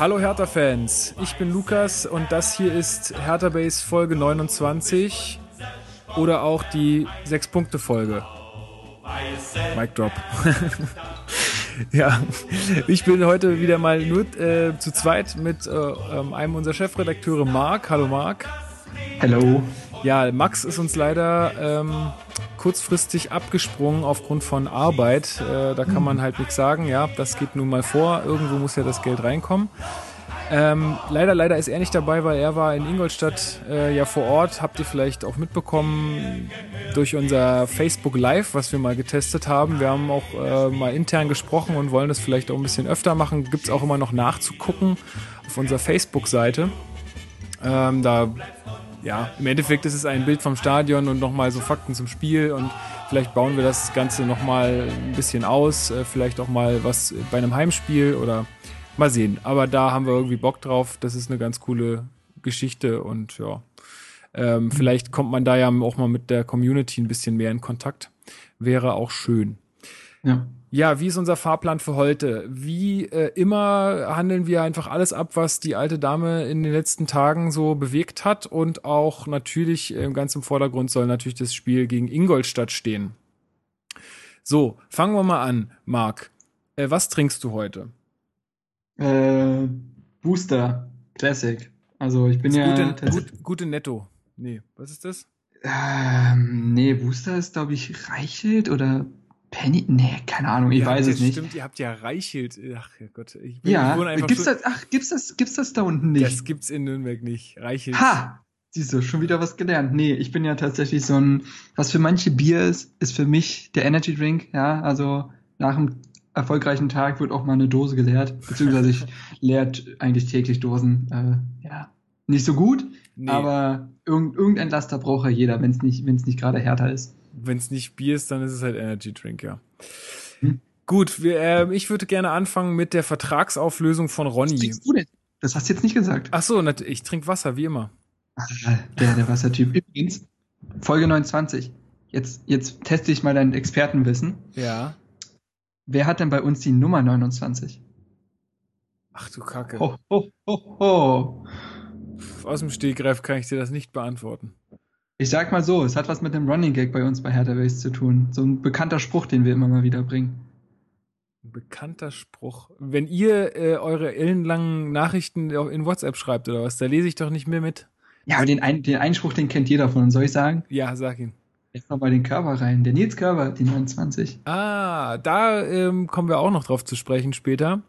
Hallo Hertha-Fans, ich bin Lukas und das hier ist Hertha Base Folge 29 oder auch die 6-Punkte-Folge. Mic Drop. ja, ich bin heute wieder mal nur äh, zu zweit mit äh, ähm, einem unserer Chefredakteure Marc. Hallo Marc. Hallo. Ja, Max ist uns leider ähm, kurzfristig abgesprungen aufgrund von Arbeit. Äh, da kann man halt nichts sagen. Ja, das geht nun mal vor. Irgendwo muss ja das Geld reinkommen. Ähm, leider, leider ist er nicht dabei, weil er war in Ingolstadt äh, ja vor Ort. Habt ihr vielleicht auch mitbekommen durch unser Facebook Live, was wir mal getestet haben. Wir haben auch äh, mal intern gesprochen und wollen das vielleicht auch ein bisschen öfter machen. Gibt es auch immer noch nachzugucken auf unserer Facebook-Seite. Ähm, da ja, im Endeffekt ist es ein Bild vom Stadion und nochmal so Fakten zum Spiel und vielleicht bauen wir das Ganze nochmal ein bisschen aus, äh, vielleicht auch mal was bei einem Heimspiel oder mal sehen. Aber da haben wir irgendwie Bock drauf. Das ist eine ganz coole Geschichte und ja, ähm, vielleicht kommt man da ja auch mal mit der Community ein bisschen mehr in Kontakt. Wäre auch schön. Ja. Ja, wie ist unser Fahrplan für heute? Wie äh, immer handeln wir einfach alles ab, was die alte Dame in den letzten Tagen so bewegt hat und auch natürlich äh, ganz im Vordergrund soll natürlich das Spiel gegen Ingolstadt stehen. So, fangen wir mal an, Marc. Äh, was trinkst du heute? Äh, Booster Classic. Also ich bin ja gute, gut, gute Netto. Nee, was ist das? Ähm, nee, Booster ist glaube ich Reichelt oder Penny? Nee, keine Ahnung, ich ja, weiß es nicht. Stimmt, ihr habt ja Reichelt. Ach Gott, ich bin, ja, ich gibt's das, ach, gibt's das, gibt's das da unten nicht? Das gibt's in Nürnberg nicht. Reichelt. Ha! Siehst du, schon wieder was gelernt. Nee, ich bin ja tatsächlich so ein, was für manche Bier ist, ist für mich der Energy Drink, ja, also nach einem erfolgreichen Tag wird auch mal eine Dose geleert, beziehungsweise ich leert eigentlich täglich Dosen, äh, ja, nicht so gut, nee. aber irgendein Laster braucht ja jeder, wenn es nicht, wenn es nicht gerade härter ist wenn es nicht Bier ist, dann ist es halt Energy Drink, ja. Hm. Gut, wir, äh, ich würde gerne anfangen mit der Vertragsauflösung von Ronny. Was trinkst du denn? Das hast du jetzt nicht gesagt. Ach so, ich trinke Wasser, wie immer. Ah, der, der Wassertyp. Übrigens, Folge 29. Jetzt, jetzt teste ich mal dein Expertenwissen. Ja. Wer hat denn bei uns die Nummer 29? Ach du Kacke. Ho, ho, ho, ho. Aus dem Stegreif kann ich dir das nicht beantworten. Ich sag mal so, es hat was mit dem Running Gag bei uns bei Hertha Base zu tun. So ein bekannter Spruch, den wir immer mal wieder bringen. Ein bekannter Spruch. Wenn ihr äh, eure ellenlangen Nachrichten in WhatsApp schreibt oder was, da lese ich doch nicht mehr mit. Ja, aber den, ein, den Einspruch, den kennt jeder von uns. Soll ich sagen? Ja, sag ihn. Jetzt noch mal den Körper rein. Der Nils Körper, die 29. Ah, da ähm, kommen wir auch noch drauf zu sprechen später.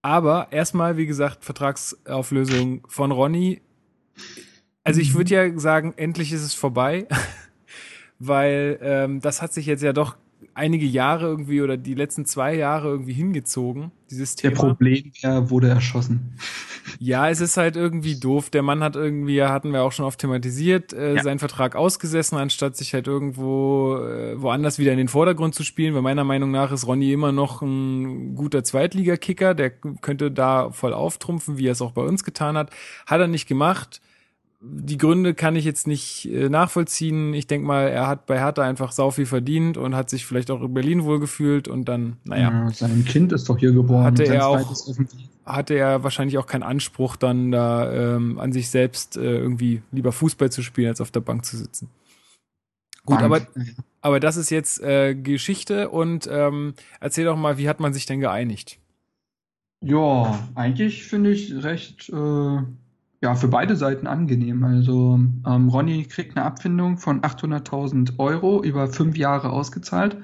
Aber erstmal, wie gesagt, Vertragsauflösung von Ronny also ich würde ja sagen, endlich ist es vorbei, weil ähm, das hat sich jetzt ja doch einige Jahre irgendwie oder die letzten zwei Jahre irgendwie hingezogen, dieses Thema. Der Problem, er wurde erschossen. Ja, es ist halt irgendwie doof. Der Mann hat irgendwie, hatten wir auch schon oft thematisiert, äh, ja. seinen Vertrag ausgesessen, anstatt sich halt irgendwo äh, woanders wieder in den Vordergrund zu spielen. Weil meiner Meinung nach ist Ronny immer noch ein guter Zweitligakicker, der könnte da voll auftrumpfen, wie er es auch bei uns getan hat. Hat er nicht gemacht die Gründe kann ich jetzt nicht äh, nachvollziehen. Ich denke mal, er hat bei Hertha einfach sau viel verdient und hat sich vielleicht auch in Berlin wohlgefühlt und dann, naja. Ja, sein Kind ist doch hier geboren. Hatte er auch, hatte er wahrscheinlich auch keinen Anspruch, dann da ähm, an sich selbst äh, irgendwie lieber Fußball zu spielen, als auf der Bank zu sitzen. Gut, Bank. aber, aber das ist jetzt äh, Geschichte und ähm, erzähl doch mal, wie hat man sich denn geeinigt? Ja, eigentlich finde ich recht äh, ja, für beide Seiten angenehm. Also ähm, Ronny kriegt eine Abfindung von 800.000 Euro über fünf Jahre ausgezahlt.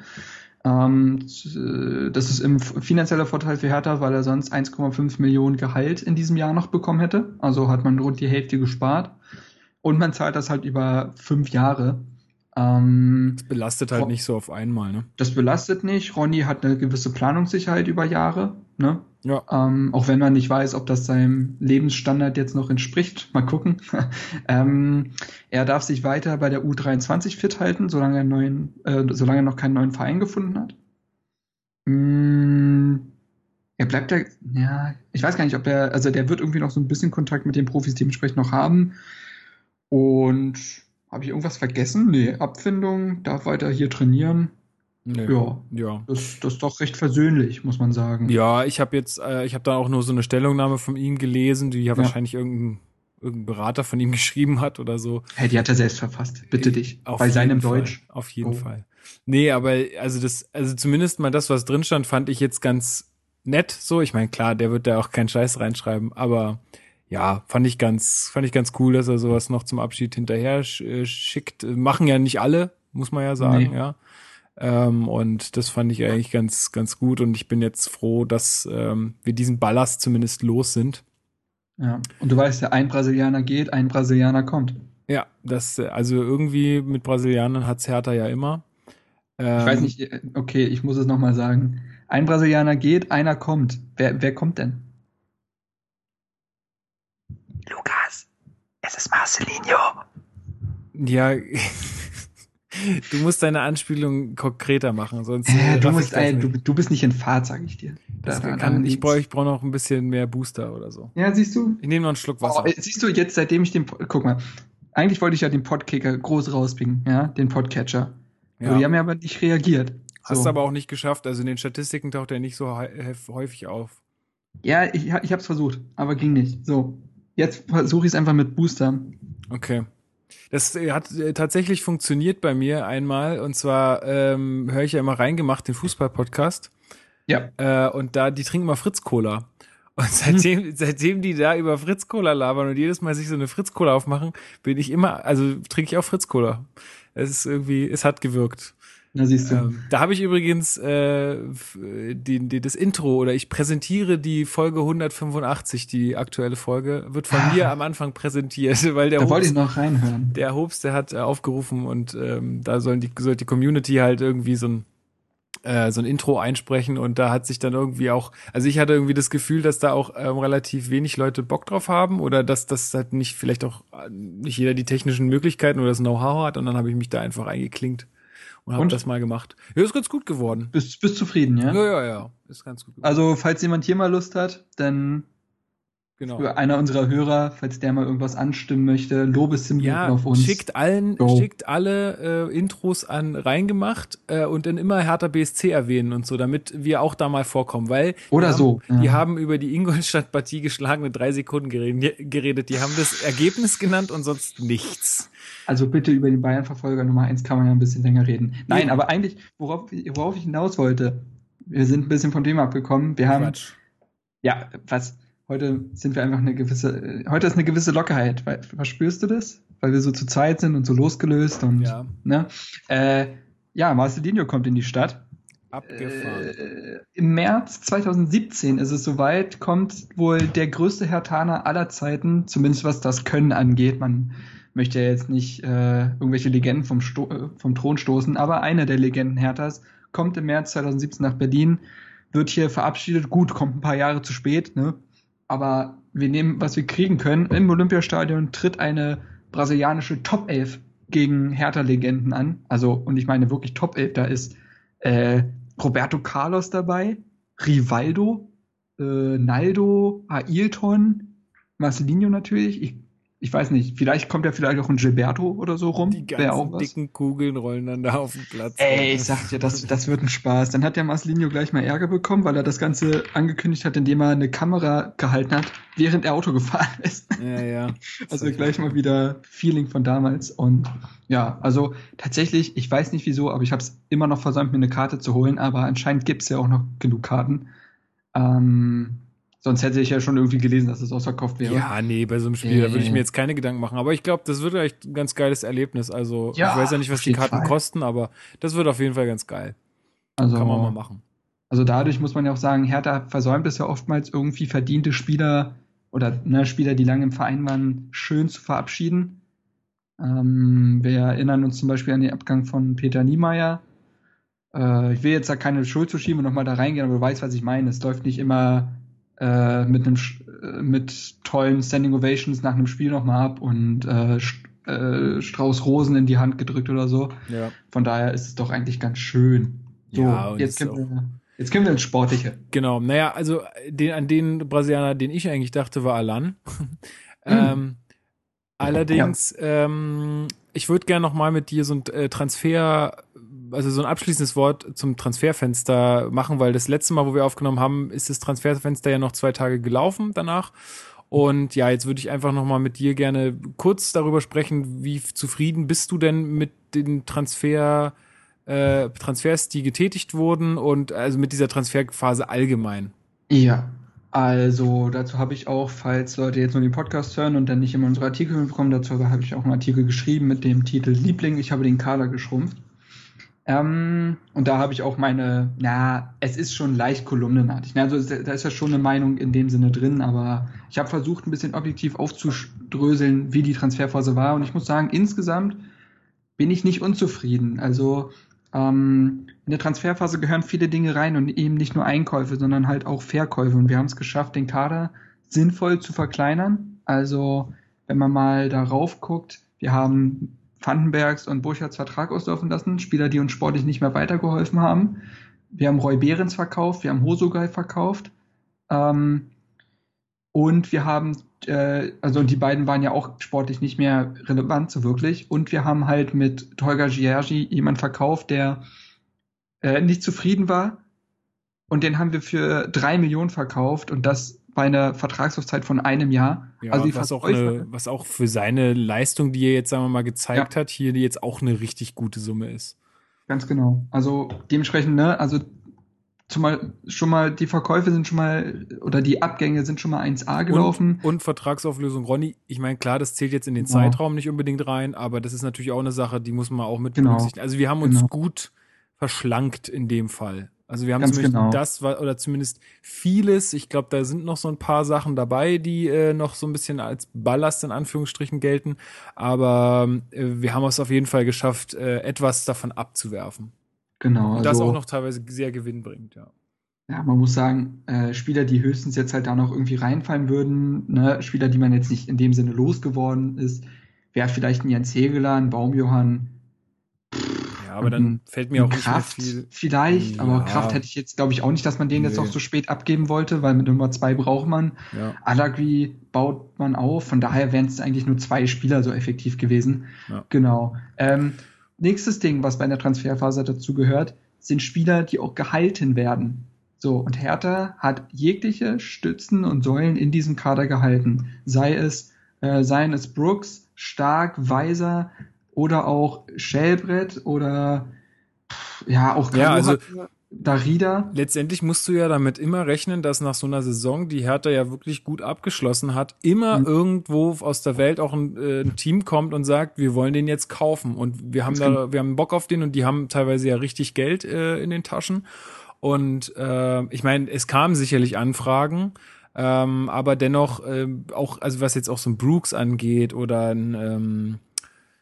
Ähm, das ist im finanzieller Vorteil für Hertha, weil er sonst 1,5 Millionen Gehalt in diesem Jahr noch bekommen hätte. Also hat man rund die Hälfte gespart. Und man zahlt das halt über fünf Jahre. Ähm, das belastet halt nicht so auf einmal, ne? Das belastet nicht. Ronny hat eine gewisse Planungssicherheit über Jahre, ne? Ja. Ähm, auch wenn man nicht weiß, ob das seinem Lebensstandard jetzt noch entspricht. Mal gucken. ähm, er darf sich weiter bei der U23 fit halten, solange er, neuen, äh, solange er noch keinen neuen Verein gefunden hat. Mm, er bleibt ja, ja, ich weiß gar nicht, ob er, also der wird irgendwie noch so ein bisschen Kontakt mit den Profis dementsprechend noch haben. Und habe ich irgendwas vergessen? Nee, Abfindung, darf weiter hier trainieren. Nee. Ja, ja. Das, das ist doch recht versöhnlich, muss man sagen. Ja, ich habe jetzt, äh, ich habe da auch nur so eine Stellungnahme von ihm gelesen, die ja, ja. wahrscheinlich irgendein, irgendein Berater von ihm geschrieben hat oder so. Hey, die hat er selbst verfasst, bitte dich. Auf Bei seinem Fall. Deutsch. Auf jeden oh. Fall. Nee, aber also das, also zumindest mal das, was drin stand, fand ich jetzt ganz nett so. Ich meine, klar, der wird da auch keinen Scheiß reinschreiben, aber ja, fand ich ganz, fand ich ganz cool, dass er sowas noch zum Abschied hinterher äh, schickt. Machen ja nicht alle, muss man ja sagen, nee. ja. Ähm, und das fand ich eigentlich ganz, ganz gut. Und ich bin jetzt froh, dass ähm, wir diesen Ballast zumindest los sind. Ja. Und du weißt ja, ein Brasilianer geht, ein Brasilianer kommt. Ja, das, also irgendwie mit Brasilianern hat's Hertha ja immer. Ähm, ich weiß ähm, nicht, okay, ich muss es nochmal sagen. Ein Brasilianer geht, einer kommt. Wer, wer kommt denn? Lukas, es ist Marcelinho. Ja, du musst deine Anspielung konkreter machen, sonst. Äh, du, musst, ey, du, du, bist nicht in Fahrt, sag ich dir. Da, kann, ich brauche ich brauch noch ein bisschen mehr Booster oder so. Ja, siehst du? Ich nehme noch einen Schluck Wasser. Oh, siehst du, jetzt seitdem ich den, guck mal, eigentlich wollte ich ja den Podkicker groß rauspicken, ja, den Podcatcher. Ja. die haben ja aber nicht reagiert. Hast du aber auch nicht geschafft. Also in den Statistiken taucht er nicht so häufig auf. Ja, ich, ich habe es versucht, aber ging nicht. So, jetzt versuche ich es einfach mit Booster. Okay. Das äh, hat äh, tatsächlich funktioniert bei mir einmal. Und zwar ähm, höre ich ja immer reingemacht den Fußball-Podcast. Ja. Äh, und da, die trinken mal Fritz-Cola. Und seitdem, hm. seitdem die da über Fritz-Cola labern und jedes Mal sich so eine Fritz-Cola aufmachen, bin ich immer, also trinke ich auch Fritz-Cola. Es ist irgendwie, es hat gewirkt. Na siehst du. Ähm, da habe ich übrigens äh, die, die, das Intro oder ich präsentiere die Folge 185, die aktuelle Folge, wird von ah. mir am Anfang präsentiert, weil der da Hobbs, wollte ich noch reinhören. Der Hobst, der hat äh, aufgerufen und ähm, da sollen die, soll die Community halt irgendwie so ein äh, so ein Intro einsprechen und da hat sich dann irgendwie auch, also ich hatte irgendwie das Gefühl, dass da auch ähm, relativ wenig Leute Bock drauf haben oder dass das halt nicht vielleicht auch äh, nicht jeder die technischen Möglichkeiten oder das Know-how hat und dann habe ich mich da einfach eingeklinkt und habe das mal gemacht. Ja, ist ganz gut geworden. Bist, bist zufrieden, ja? Ja, ja, ja. Ist ganz gut geworden. Also, falls jemand hier mal Lust hat, dann Genau. Für einer unserer Hörer, falls der mal irgendwas anstimmen möchte, Lobessymbol ja, auf uns. Schickt allen, Go. schickt alle äh, Intros an reingemacht äh, und dann immer Hertha BSC erwähnen und so, damit wir auch da mal vorkommen, weil oder so. Haben, ja. Die haben über die Ingolstadt-Partie geschlagene drei Sekunden geredet. Die haben das Ergebnis genannt und sonst nichts. Also bitte über den Bayern-Verfolger Nummer eins kann man ja ein bisschen länger reden. Nein, ja. aber eigentlich, worauf, worauf ich hinaus wollte, wir sind ein bisschen vom Thema abgekommen. Wir haben Quatsch. ja was Heute sind wir einfach eine gewisse, heute ist eine gewisse Lockerheit. Verspürst du das? Weil wir so zu Zeit sind und so losgelöst und, ja. ne? Äh, ja, Marcelinho kommt in die Stadt. Abgefahren. Äh, Im März 2017 ist es soweit, kommt wohl der größte Hertaner aller Zeiten, zumindest was das Können angeht. Man möchte ja jetzt nicht äh, irgendwelche Legenden vom, Sto äh, vom Thron stoßen, aber einer der Legenden Herthas kommt im März 2017 nach Berlin, wird hier verabschiedet. Gut, kommt ein paar Jahre zu spät, ne? Aber wir nehmen, was wir kriegen können. Im Olympiastadion tritt eine brasilianische Top 11 gegen Hertha-Legenden an. Also, und ich meine wirklich Top 11, da ist äh, Roberto Carlos dabei, Rivaldo, äh, Naldo, Ailton, Marcelinho natürlich. Ich ich weiß nicht, vielleicht kommt ja vielleicht auch ein Gilberto oder so rum. Die ganzen dicken Kugeln rollen dann da auf den Platz. Ey, ich sag dir, das, das wird ein Spaß. Dann hat der Marcelinho gleich mal Ärger bekommen, weil er das Ganze angekündigt hat, indem er eine Kamera gehalten hat, während er Auto gefahren ist. Ja, ja. also gleich mal wieder Feeling von damals. Und ja, also tatsächlich, ich weiß nicht wieso, aber ich habe es immer noch versäumt, mir eine Karte zu holen, aber anscheinend gibt's ja auch noch genug Karten. Ähm, Sonst hätte ich ja schon irgendwie gelesen, dass es ausverkauft wäre. Ja, nee, bei so einem Spiel, äh, da würde ich mir jetzt keine Gedanken machen. Aber ich glaube, das wird echt ein ganz geiles Erlebnis. Also, ja, ich weiß ja nicht, was die Karten Fall. kosten, aber das wird auf jeden Fall ganz geil. Also, Kann man mal machen. Also dadurch muss man ja auch sagen, Hertha versäumt es ja oftmals irgendwie verdiente Spieler oder ne, Spieler, die lange im Verein waren, schön zu verabschieden. Ähm, wir erinnern uns zum Beispiel an den Abgang von Peter Niemeyer. Äh, ich will jetzt da keine Schuld zu schieben und nochmal da reingehen, aber du weißt, was ich meine. Es läuft nicht immer äh, mit einem äh, mit tollen Standing Ovations nach einem Spiel nochmal ab und äh, äh, Strauß Rosen in die Hand gedrückt oder so. Ja. Von daher ist es doch eigentlich ganz schön. So, ja, jetzt, können wir, jetzt können wir ins Sportliche. Genau, naja, also den, an den Brasilianer, den ich eigentlich dachte, war Alan. ähm, allerdings, ja. ähm, ich würde gerne noch mal mit dir so ein äh, Transfer also so ein abschließendes Wort zum Transferfenster machen, weil das letzte Mal, wo wir aufgenommen haben, ist das Transferfenster ja noch zwei Tage gelaufen danach. Und ja, jetzt würde ich einfach noch mal mit dir gerne kurz darüber sprechen, wie zufrieden bist du denn mit den Transfer äh, Transfers, die getätigt wurden und also mit dieser Transferphase allgemein? Ja, also dazu habe ich auch, falls Leute jetzt nur den Podcast hören und dann nicht immer unsere Artikel bekommen, dazu habe ich auch einen Artikel geschrieben mit dem Titel Liebling, ich habe den Kader geschrumpft. Ähm, und da habe ich auch meine, na, es ist schon leicht kolumnenartig. Ne? Also da ist ja schon eine Meinung in dem Sinne drin, aber ich habe versucht, ein bisschen objektiv aufzudröseln, wie die Transferphase war. Und ich muss sagen, insgesamt bin ich nicht unzufrieden. Also ähm, in der Transferphase gehören viele Dinge rein und eben nicht nur Einkäufe, sondern halt auch Verkäufe. Und wir haben es geschafft, den Kader sinnvoll zu verkleinern. Also, wenn man mal darauf guckt, wir haben Vandenbergs und Burchards Vertrag auslaufen lassen, Spieler, die uns sportlich nicht mehr weitergeholfen haben. Wir haben Roy Behrens verkauft, wir haben Hosogai verkauft. Ähm, und wir haben, äh, also die beiden waren ja auch sportlich nicht mehr relevant, so wirklich. Und wir haben halt mit Tolga Giergi jemand verkauft, der äh, nicht zufrieden war. Und den haben wir für drei Millionen verkauft und das bei einer Vertragslaufzeit von einem Jahr. Ja, also was, auch eine, was auch für seine Leistung, die er jetzt, sagen wir mal, gezeigt ja. hat, hier die jetzt auch eine richtig gute Summe ist. Ganz genau. Also dementsprechend, ne, also zumal schon mal die Verkäufe sind schon mal oder die Abgänge sind schon mal 1A gelaufen. Und, und Vertragsauflösung, Ronny. Ich meine, klar, das zählt jetzt in den genau. Zeitraum nicht unbedingt rein, aber das ist natürlich auch eine Sache, die muss man auch mit genau. berücksichtigen. Also wir haben uns genau. gut verschlankt in dem Fall. Also wir haben Ganz zumindest genau. das oder zumindest vieles. Ich glaube, da sind noch so ein paar Sachen dabei, die äh, noch so ein bisschen als Ballast in Anführungsstrichen gelten. Aber äh, wir haben es auf jeden Fall geschafft, äh, etwas davon abzuwerfen. Genau. Und das also, auch noch teilweise sehr gewinnbringend, ja. Ja, man muss sagen, äh, Spieler, die höchstens jetzt halt da noch irgendwie reinfallen würden, ne, Spieler, die man jetzt nicht in dem Sinne losgeworden ist, wäre vielleicht ein Jens Hegeler, ein Baumjohann. Aber dann fällt mir auch Kraft nicht mehr viel. Vielleicht, ja. aber Kraft hätte ich jetzt, glaube ich, auch nicht, dass man den nee. jetzt noch so spät abgeben wollte, weil mit Nummer zwei braucht man. Ja. Alagri baut man auf, von daher wären es eigentlich nur zwei Spieler so effektiv gewesen. Ja. Genau. Ähm, nächstes Ding, was bei einer Transferphase dazu gehört, sind Spieler, die auch gehalten werden. So, und Hertha hat jegliche Stützen und Säulen in diesem Kader gehalten. Sei es, äh, seien es Brooks, Stark, Weiser oder auch Schellbrett oder ja, auch ja, also, Darida. Letztendlich musst du ja damit immer rechnen, dass nach so einer Saison, die Hertha ja wirklich gut abgeschlossen hat, immer mhm. irgendwo aus der Welt auch ein, äh, ein, Team kommt und sagt, wir wollen den jetzt kaufen und wir haben das da, wir haben Bock auf den und die haben teilweise ja richtig Geld äh, in den Taschen. Und äh, ich meine, es kamen sicherlich Anfragen, ähm, aber dennoch äh, auch, also was jetzt auch so ein Brooks angeht oder ein ähm,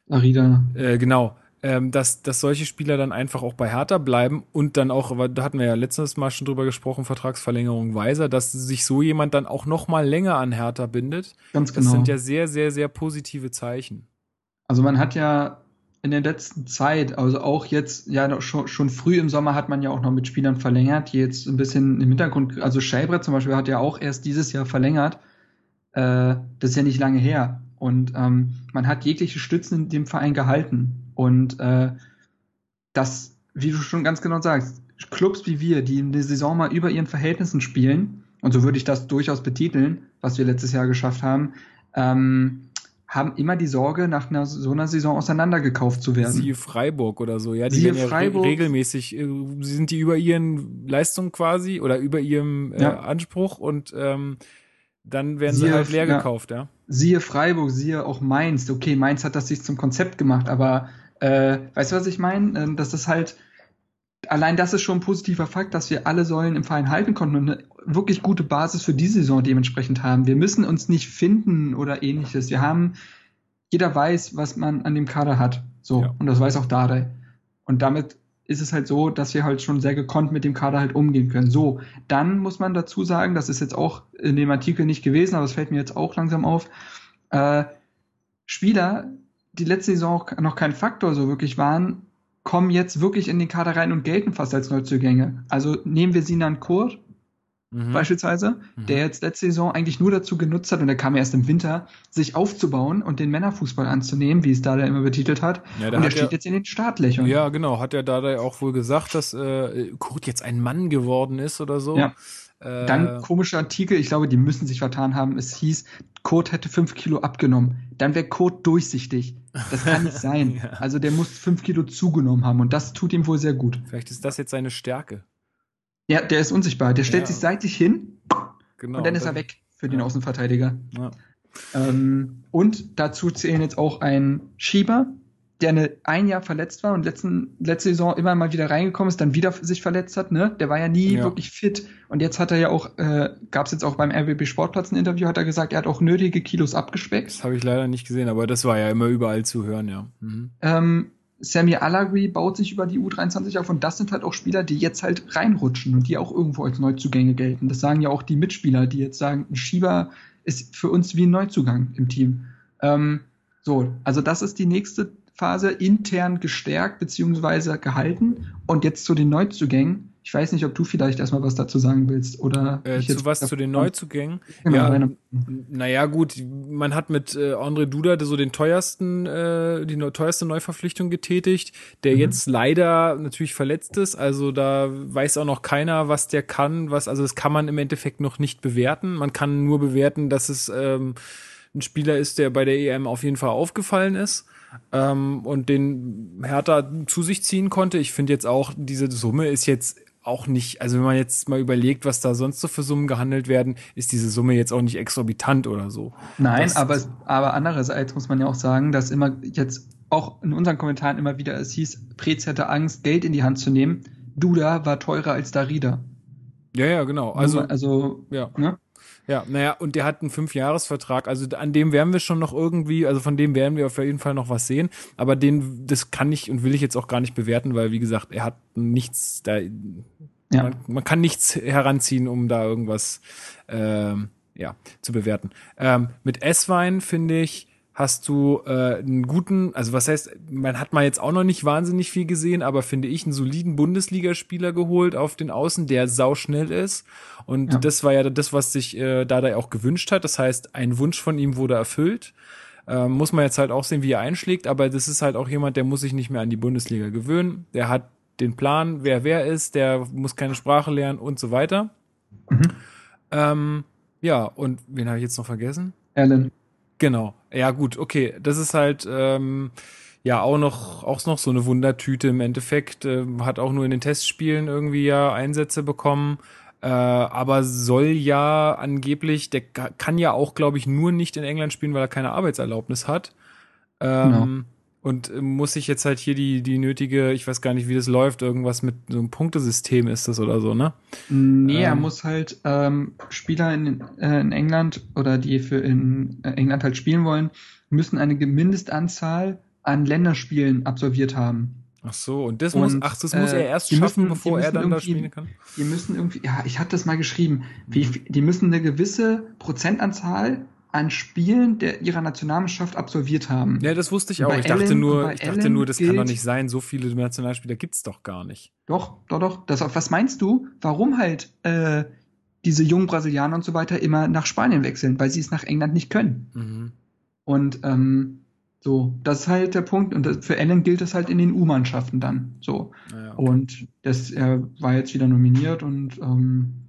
Arida. Äh, genau ähm, dass, dass solche Spieler dann einfach auch bei Hertha bleiben und dann auch, da hatten wir ja letztes Mal schon drüber gesprochen, Vertragsverlängerung Weiser, dass sich so jemand dann auch noch mal länger an Hertha bindet. Ganz genau. Das sind ja sehr, sehr, sehr positive Zeichen. Also man hat ja in der letzten Zeit, also auch jetzt, ja schon, schon früh im Sommer hat man ja auch noch mit Spielern verlängert, die jetzt ein bisschen im Hintergrund, also Schäbre zum Beispiel hat ja auch erst dieses Jahr verlängert. Äh, das ist ja nicht lange her. Und ähm, man hat jegliche Stützen in dem Verein gehalten. Und äh, das, wie du schon ganz genau sagst, Clubs wie wir, die in der Saison mal über ihren Verhältnissen spielen, und so würde ich das durchaus betiteln, was wir letztes Jahr geschafft haben, ähm, haben immer die Sorge, nach einer, so einer Saison auseinandergekauft zu werden. Siehe Freiburg oder so, ja, die Siehe werden ja Freiburg, regelmäßig, äh, sind die über ihren Leistungen quasi oder über ihrem äh, ja. Anspruch und ähm, dann werden siehe, sie halt leer ja. gekauft, ja. Siehe Freiburg, siehe auch Mainz. Okay, Mainz hat das sich zum Konzept gemacht, aber äh, weißt du, was ich meine? Ähm, dass das halt, allein das ist schon ein positiver Fakt, dass wir alle Säulen im Verein halten konnten und eine wirklich gute Basis für die Saison dementsprechend haben. Wir müssen uns nicht finden oder ähnliches. Wir haben, jeder weiß, was man an dem Kader hat. So. Ja. Und das weiß auch Dardai. Und damit ist es halt so, dass wir halt schon sehr gekonnt mit dem Kader halt umgehen können. So, dann muss man dazu sagen, das ist jetzt auch in dem Artikel nicht gewesen, aber es fällt mir jetzt auch langsam auf, äh, Spieler, die letzte Saison auch noch kein Faktor so wirklich waren, kommen jetzt wirklich in den Kader rein und gelten fast als Neuzugänge. Also nehmen wir Sinan Kurt, mhm. beispielsweise, mhm. der jetzt letzte Saison eigentlich nur dazu genutzt hat, und der kam erst im Winter, sich aufzubauen und den Männerfußball anzunehmen, wie es Dada immer betitelt hat. Ja, und er steht jetzt in den Startlöchern. Ja, genau. Hat der Dada auch wohl gesagt, dass äh, Kurt jetzt ein Mann geworden ist oder so? Ja. Äh, Dann komischer Artikel, ich glaube, die müssen sich vertan haben. Es hieß, Kurt hätte fünf Kilo abgenommen. Dann wäre Kurt durchsichtig. Das kann nicht sein. ja. Also der muss fünf Kilo zugenommen haben und das tut ihm wohl sehr gut. Vielleicht ist das jetzt seine Stärke. Ja, der ist unsichtbar. Der stellt ja. sich seitlich hin genau, und dann ist er weg für den ja. Außenverteidiger. Ja. Ähm, und dazu zählen jetzt auch ein Schieber, der eine, ein Jahr verletzt war und letzten, letzte Saison immer mal wieder reingekommen ist, dann wieder sich verletzt hat, ne? Der war ja nie ja. wirklich fit. Und jetzt hat er ja auch, äh, gab es jetzt auch beim RWB Sportplatz ein Interview, hat er gesagt, er hat auch nötige Kilos abgespeckt. Das habe ich leider nicht gesehen, aber das war ja immer überall zu hören, ja. Mhm. Ähm, Sammy Alagui baut sich über die U23 auf und das sind halt auch Spieler, die jetzt halt reinrutschen und die auch irgendwo als Neuzugänge gelten. Das sagen ja auch die Mitspieler, die jetzt sagen, ein Schieber ist für uns wie ein Neuzugang im Team. Ähm, so, also das ist die nächste Phase intern gestärkt beziehungsweise gehalten. Und jetzt zu den Neuzugängen. Ich weiß nicht, ob du vielleicht erstmal was dazu sagen willst oder äh, zu was zu den Neuzugängen. Genau, ja, naja, gut, man hat mit äh, André Duda so den teuersten, äh, die teuerste Neuverpflichtung getätigt, der mhm. jetzt leider natürlich verletzt ist. Also da weiß auch noch keiner, was der kann, was, also das kann man im Endeffekt noch nicht bewerten. Man kann nur bewerten, dass es ähm, ein Spieler ist, der bei der EM auf jeden Fall aufgefallen ist ähm, und den Hertha zu sich ziehen konnte. Ich finde jetzt auch, diese Summe ist jetzt auch nicht, also wenn man jetzt mal überlegt, was da sonst so für Summen gehandelt werden, ist diese Summe jetzt auch nicht exorbitant oder so. Nein, das, aber, aber andererseits muss man ja auch sagen, dass immer jetzt auch in unseren Kommentaren immer wieder es hieß, Prez hätte Angst, Geld in die Hand zu nehmen. Duda war teurer als Darida. Ja, ja, genau. Also, also ja. Ne? Ja, naja, und der hat einen Fünfjahresvertrag. Also an dem werden wir schon noch irgendwie, also von dem werden wir auf jeden Fall noch was sehen. Aber den, das kann ich und will ich jetzt auch gar nicht bewerten, weil wie gesagt, er hat nichts da. Ja. Man, man kann nichts heranziehen, um da irgendwas ähm, ja, zu bewerten. Ähm, mit S-Wein finde ich, hast du äh, einen guten, also was heißt, man hat mal jetzt auch noch nicht wahnsinnig viel gesehen, aber finde ich einen soliden Bundesligaspieler geholt auf den Außen, der sauschnell ist. Und ja. das war ja das, was sich äh, Dada auch gewünscht hat. Das heißt, ein Wunsch von ihm wurde erfüllt. Ähm, muss man jetzt halt auch sehen, wie er einschlägt, aber das ist halt auch jemand, der muss sich nicht mehr an die Bundesliga gewöhnen. Der hat den Plan, wer wer ist, der muss keine Sprache lernen und so weiter. Mhm. Ähm, ja, und wen habe ich jetzt noch vergessen? Alan. Genau. Ja, gut, okay. Das ist halt ähm, ja auch noch, auch noch so eine Wundertüte im Endeffekt. Äh, hat auch nur in den Testspielen irgendwie ja Einsätze bekommen. Äh, aber soll ja angeblich, der kann ja auch, glaube ich, nur nicht in England spielen, weil er keine Arbeitserlaubnis hat. Ähm, genau. Und muss sich jetzt halt hier die, die nötige, ich weiß gar nicht, wie das läuft, irgendwas mit so einem Punktesystem ist das oder so, ne? Nee, ähm, er muss halt ähm, Spieler in, äh, in England oder die für in äh, England halt spielen wollen, müssen eine Mindestanzahl an Länderspielen absolviert haben. Ach so, und das muss, ach, das muss äh, er erst schaffen, müssen, bevor er dann da spielen kann? Die müssen irgendwie, ja, ich hatte das mal geschrieben, wie, die müssen eine gewisse Prozentanzahl an Spielen der ihrer Nationalmannschaft absolviert haben. Ja, das wusste ich auch. Ich dachte nur, ich dachte nur, das kann doch nicht sein. So viele Nationalspieler gibt's doch gar nicht. Doch, doch, doch. Das, was meinst du? Warum halt äh, diese jungen Brasilianer und so weiter immer nach Spanien wechseln? Weil sie es nach England nicht können. Mhm. Und ähm, so, das ist halt der Punkt. Und das, für Allen gilt es halt in den U-Mannschaften dann. So. Ja, okay. Und das, er war jetzt wieder nominiert und ähm,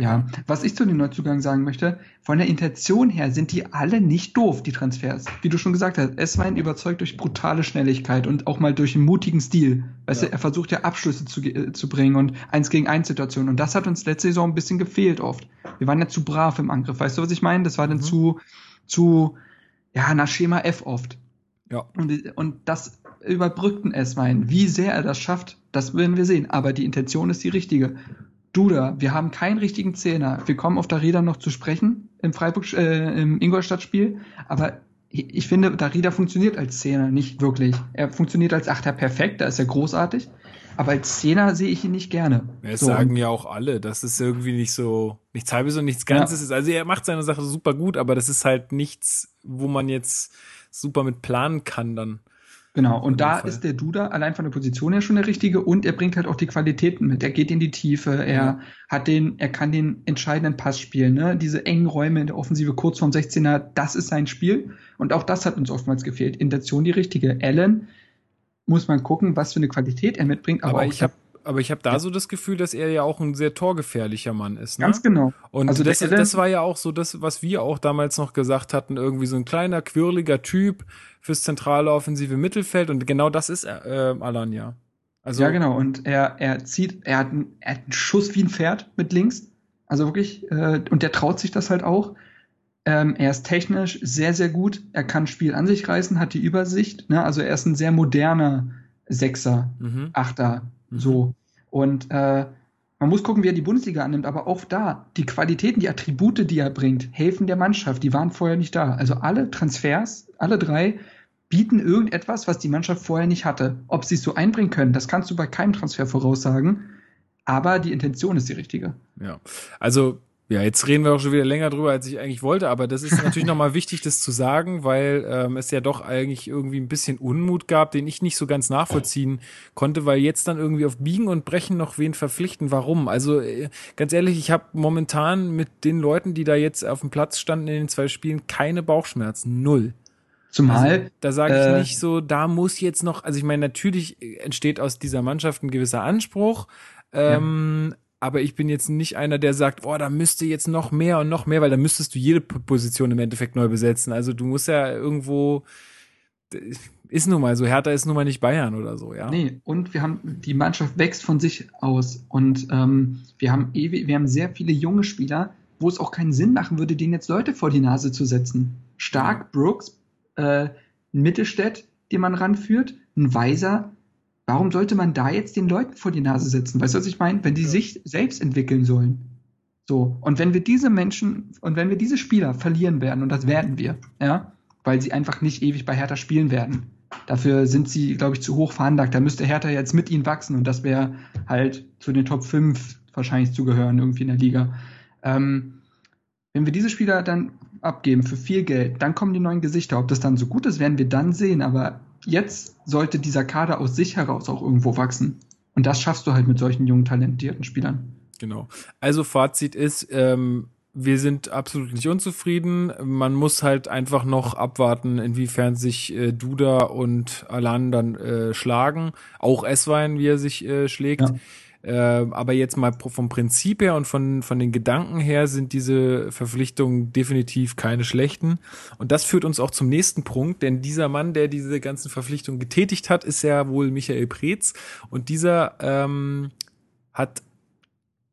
ja, was ich zu den Neuzugängen sagen möchte, von der Intention her sind die alle nicht doof, die Transfers. Wie du schon gesagt hast, Esswein überzeugt durch brutale Schnelligkeit und auch mal durch einen mutigen Stil. Weißt ja. du, er versucht ja Abschlüsse zu, äh, zu bringen und eins gegen eins Situationen. Und das hat uns letzte Saison ein bisschen gefehlt oft. Wir waren ja zu brav im Angriff. Weißt du, was ich meine? Das war dann mhm. zu, zu, ja, nach Schema F oft. Ja. Und, und das überbrückt ein Esswein. Wie sehr er das schafft, das werden wir sehen. Aber die Intention ist die richtige. Duda, wir haben keinen richtigen Zehner. Wir kommen auf Darida noch zu sprechen im Freiburg, äh, im Ingolstadt-Spiel, aber ich finde, Darida funktioniert als Zehner nicht wirklich. Er funktioniert als Achter perfekt, da ist er großartig, aber als Zehner sehe ich ihn nicht gerne. Ja, so. sagen ja auch alle, dass es irgendwie nicht so, nichts halbes und nichts Ganzes ja. ist. Also er macht seine Sache super gut, aber das ist halt nichts, wo man jetzt super mit planen kann dann. Genau, und da ist der Duda allein von der Position her schon der richtige und er bringt halt auch die Qualitäten mit. Er geht in die Tiefe, er ja. hat den, er kann den entscheidenden Pass spielen, ne? Diese engen Räume in der Offensive kurz vorm 16er, das ist sein Spiel und auch das hat uns oftmals gefehlt. Intention die richtige. Allen muss man gucken, was für eine Qualität er mitbringt, aber, aber ich habe aber ich habe da ja. so das Gefühl, dass er ja auch ein sehr torgefährlicher Mann ist. Ne? Ganz genau. Und also das, das war ja auch so das, was wir auch damals noch gesagt hatten, irgendwie so ein kleiner, quirliger Typ fürs zentrale offensive Mittelfeld. Und genau das ist äh, Alanya. Also, ja, genau. Und er, er zieht, er hat, einen, er hat einen Schuss wie ein Pferd mit links. Also wirklich, äh, und der traut sich das halt auch. Ähm, er ist technisch sehr, sehr gut. Er kann Spiel an sich reißen, hat die Übersicht. Ne? Also er ist ein sehr moderner Sechser, mhm. Achter, mhm. so. Und äh, man muss gucken, wie er die Bundesliga annimmt, aber auch da, die Qualitäten, die Attribute, die er bringt, helfen der Mannschaft, die waren vorher nicht da. Also alle Transfers, alle drei, bieten irgendetwas, was die Mannschaft vorher nicht hatte. Ob sie es so einbringen können, das kannst du bei keinem Transfer voraussagen. Aber die Intention ist die richtige. Ja, also ja, jetzt reden wir auch schon wieder länger drüber, als ich eigentlich wollte, aber das ist natürlich nochmal wichtig, das zu sagen, weil ähm, es ja doch eigentlich irgendwie ein bisschen Unmut gab, den ich nicht so ganz nachvollziehen konnte, weil jetzt dann irgendwie auf Biegen und Brechen noch wen verpflichten. Warum? Also äh, ganz ehrlich, ich habe momentan mit den Leuten, die da jetzt auf dem Platz standen in den zwei Spielen, keine Bauchschmerzen. Null. Zumal. Also, da sage ich äh, nicht so, da muss jetzt noch, also ich meine, natürlich entsteht aus dieser Mannschaft ein gewisser Anspruch. Ähm, ja aber ich bin jetzt nicht einer, der sagt, oh, da müsste jetzt noch mehr und noch mehr, weil da müsstest du jede Position im Endeffekt neu besetzen. Also du musst ja irgendwo, ist nun mal so, Hertha ist nun mal nicht Bayern oder so, ja. Nee, und wir haben, die Mannschaft wächst von sich aus und ähm, wir haben ewig, wir haben sehr viele junge Spieler, wo es auch keinen Sinn machen würde, denen jetzt Leute vor die Nase zu setzen. Stark, Brooks, äh, Mittelstädt, den man ranführt, ein Weiser, Warum sollte man da jetzt den Leuten vor die Nase setzen? Weißt du, was ich meine? Wenn die ja. sich selbst entwickeln sollen. So. Und wenn wir diese Menschen und wenn wir diese Spieler verlieren werden, und das werden wir, ja, weil sie einfach nicht ewig bei Hertha spielen werden. Dafür sind sie, glaube ich, zu hoch veranlagt. Da müsste Hertha jetzt mit ihnen wachsen und das wäre halt zu den Top 5 wahrscheinlich zu gehören, irgendwie in der Liga. Ähm, wenn wir diese Spieler dann abgeben für viel Geld, dann kommen die neuen Gesichter. Ob das dann so gut ist, werden wir dann sehen. Aber jetzt sollte dieser Kader aus sich heraus auch irgendwo wachsen. Und das schaffst du halt mit solchen jungen, talentierten Spielern. Genau. Also Fazit ist, ähm, wir sind absolut nicht unzufrieden. Man muss halt einfach noch abwarten, inwiefern sich äh, Duda und Alan dann äh, schlagen. Auch Esswein, wie er sich äh, schlägt. Ja. Äh, aber jetzt mal vom Prinzip her und von, von den Gedanken her sind diese Verpflichtungen definitiv keine schlechten. Und das führt uns auch zum nächsten Punkt, denn dieser Mann, der diese ganzen Verpflichtungen getätigt hat, ist ja wohl Michael Preetz. Und dieser ähm, hat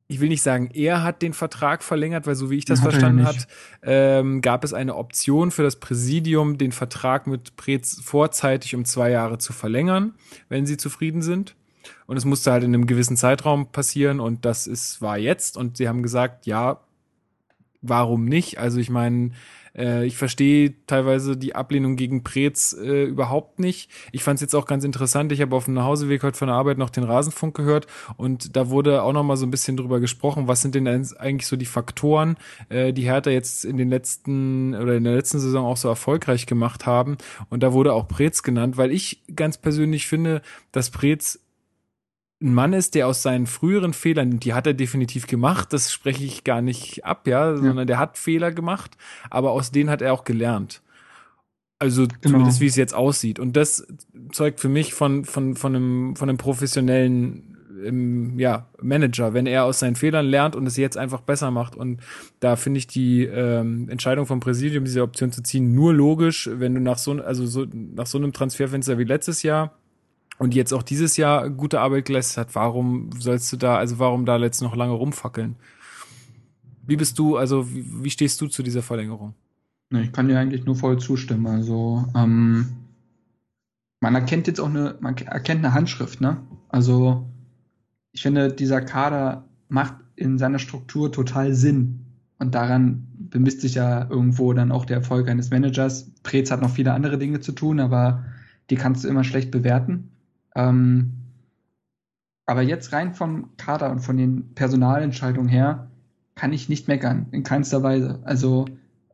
ich will nicht sagen, er hat den Vertrag verlängert, weil so wie ich das hat verstanden habe, ähm, gab es eine Option für das Präsidium, den Vertrag mit Preetz vorzeitig um zwei Jahre zu verlängern, wenn sie zufrieden sind. Und es musste halt in einem gewissen Zeitraum passieren und das ist, war jetzt. Und sie haben gesagt, ja, warum nicht? Also ich meine, äh, ich verstehe teilweise die Ablehnung gegen Preetz äh, überhaupt nicht. Ich fand es jetzt auch ganz interessant. Ich habe auf dem Nachhauseweg heute von der Arbeit noch den Rasenfunk gehört und da wurde auch noch mal so ein bisschen drüber gesprochen, was sind denn eigentlich so die Faktoren, äh, die Hertha jetzt in den letzten oder in der letzten Saison auch so erfolgreich gemacht haben. Und da wurde auch Preetz genannt, weil ich ganz persönlich finde, dass Preetz ein Mann ist, der aus seinen früheren Fehlern, die hat er definitiv gemacht, das spreche ich gar nicht ab, ja, ja. sondern der hat Fehler gemacht, aber aus denen hat er auch gelernt. Also genau. zumindest wie es jetzt aussieht. Und das zeugt für mich von, von, von, einem, von einem professionellen ähm, ja, Manager, wenn er aus seinen Fehlern lernt und es jetzt einfach besser macht. Und da finde ich die ähm, Entscheidung vom Präsidium, diese Option zu ziehen, nur logisch, wenn du nach so, also so, nach so einem Transferfenster wie letztes Jahr und jetzt auch dieses Jahr gute Arbeit geleistet hat, warum sollst du da, also warum da jetzt noch lange rumfackeln? Wie bist du, also wie, wie stehst du zu dieser Verlängerung? Ich kann dir eigentlich nur voll zustimmen. Also ähm, man erkennt jetzt auch eine, man erkennt eine Handschrift, ne? Also ich finde, dieser Kader macht in seiner Struktur total Sinn. Und daran bemisst sich ja irgendwo dann auch der Erfolg eines Managers. Preetz hat noch viele andere Dinge zu tun, aber die kannst du immer schlecht bewerten. Ähm, aber jetzt rein vom Kader und von den Personalentscheidungen her kann ich nicht meckern, in keinster Weise. Also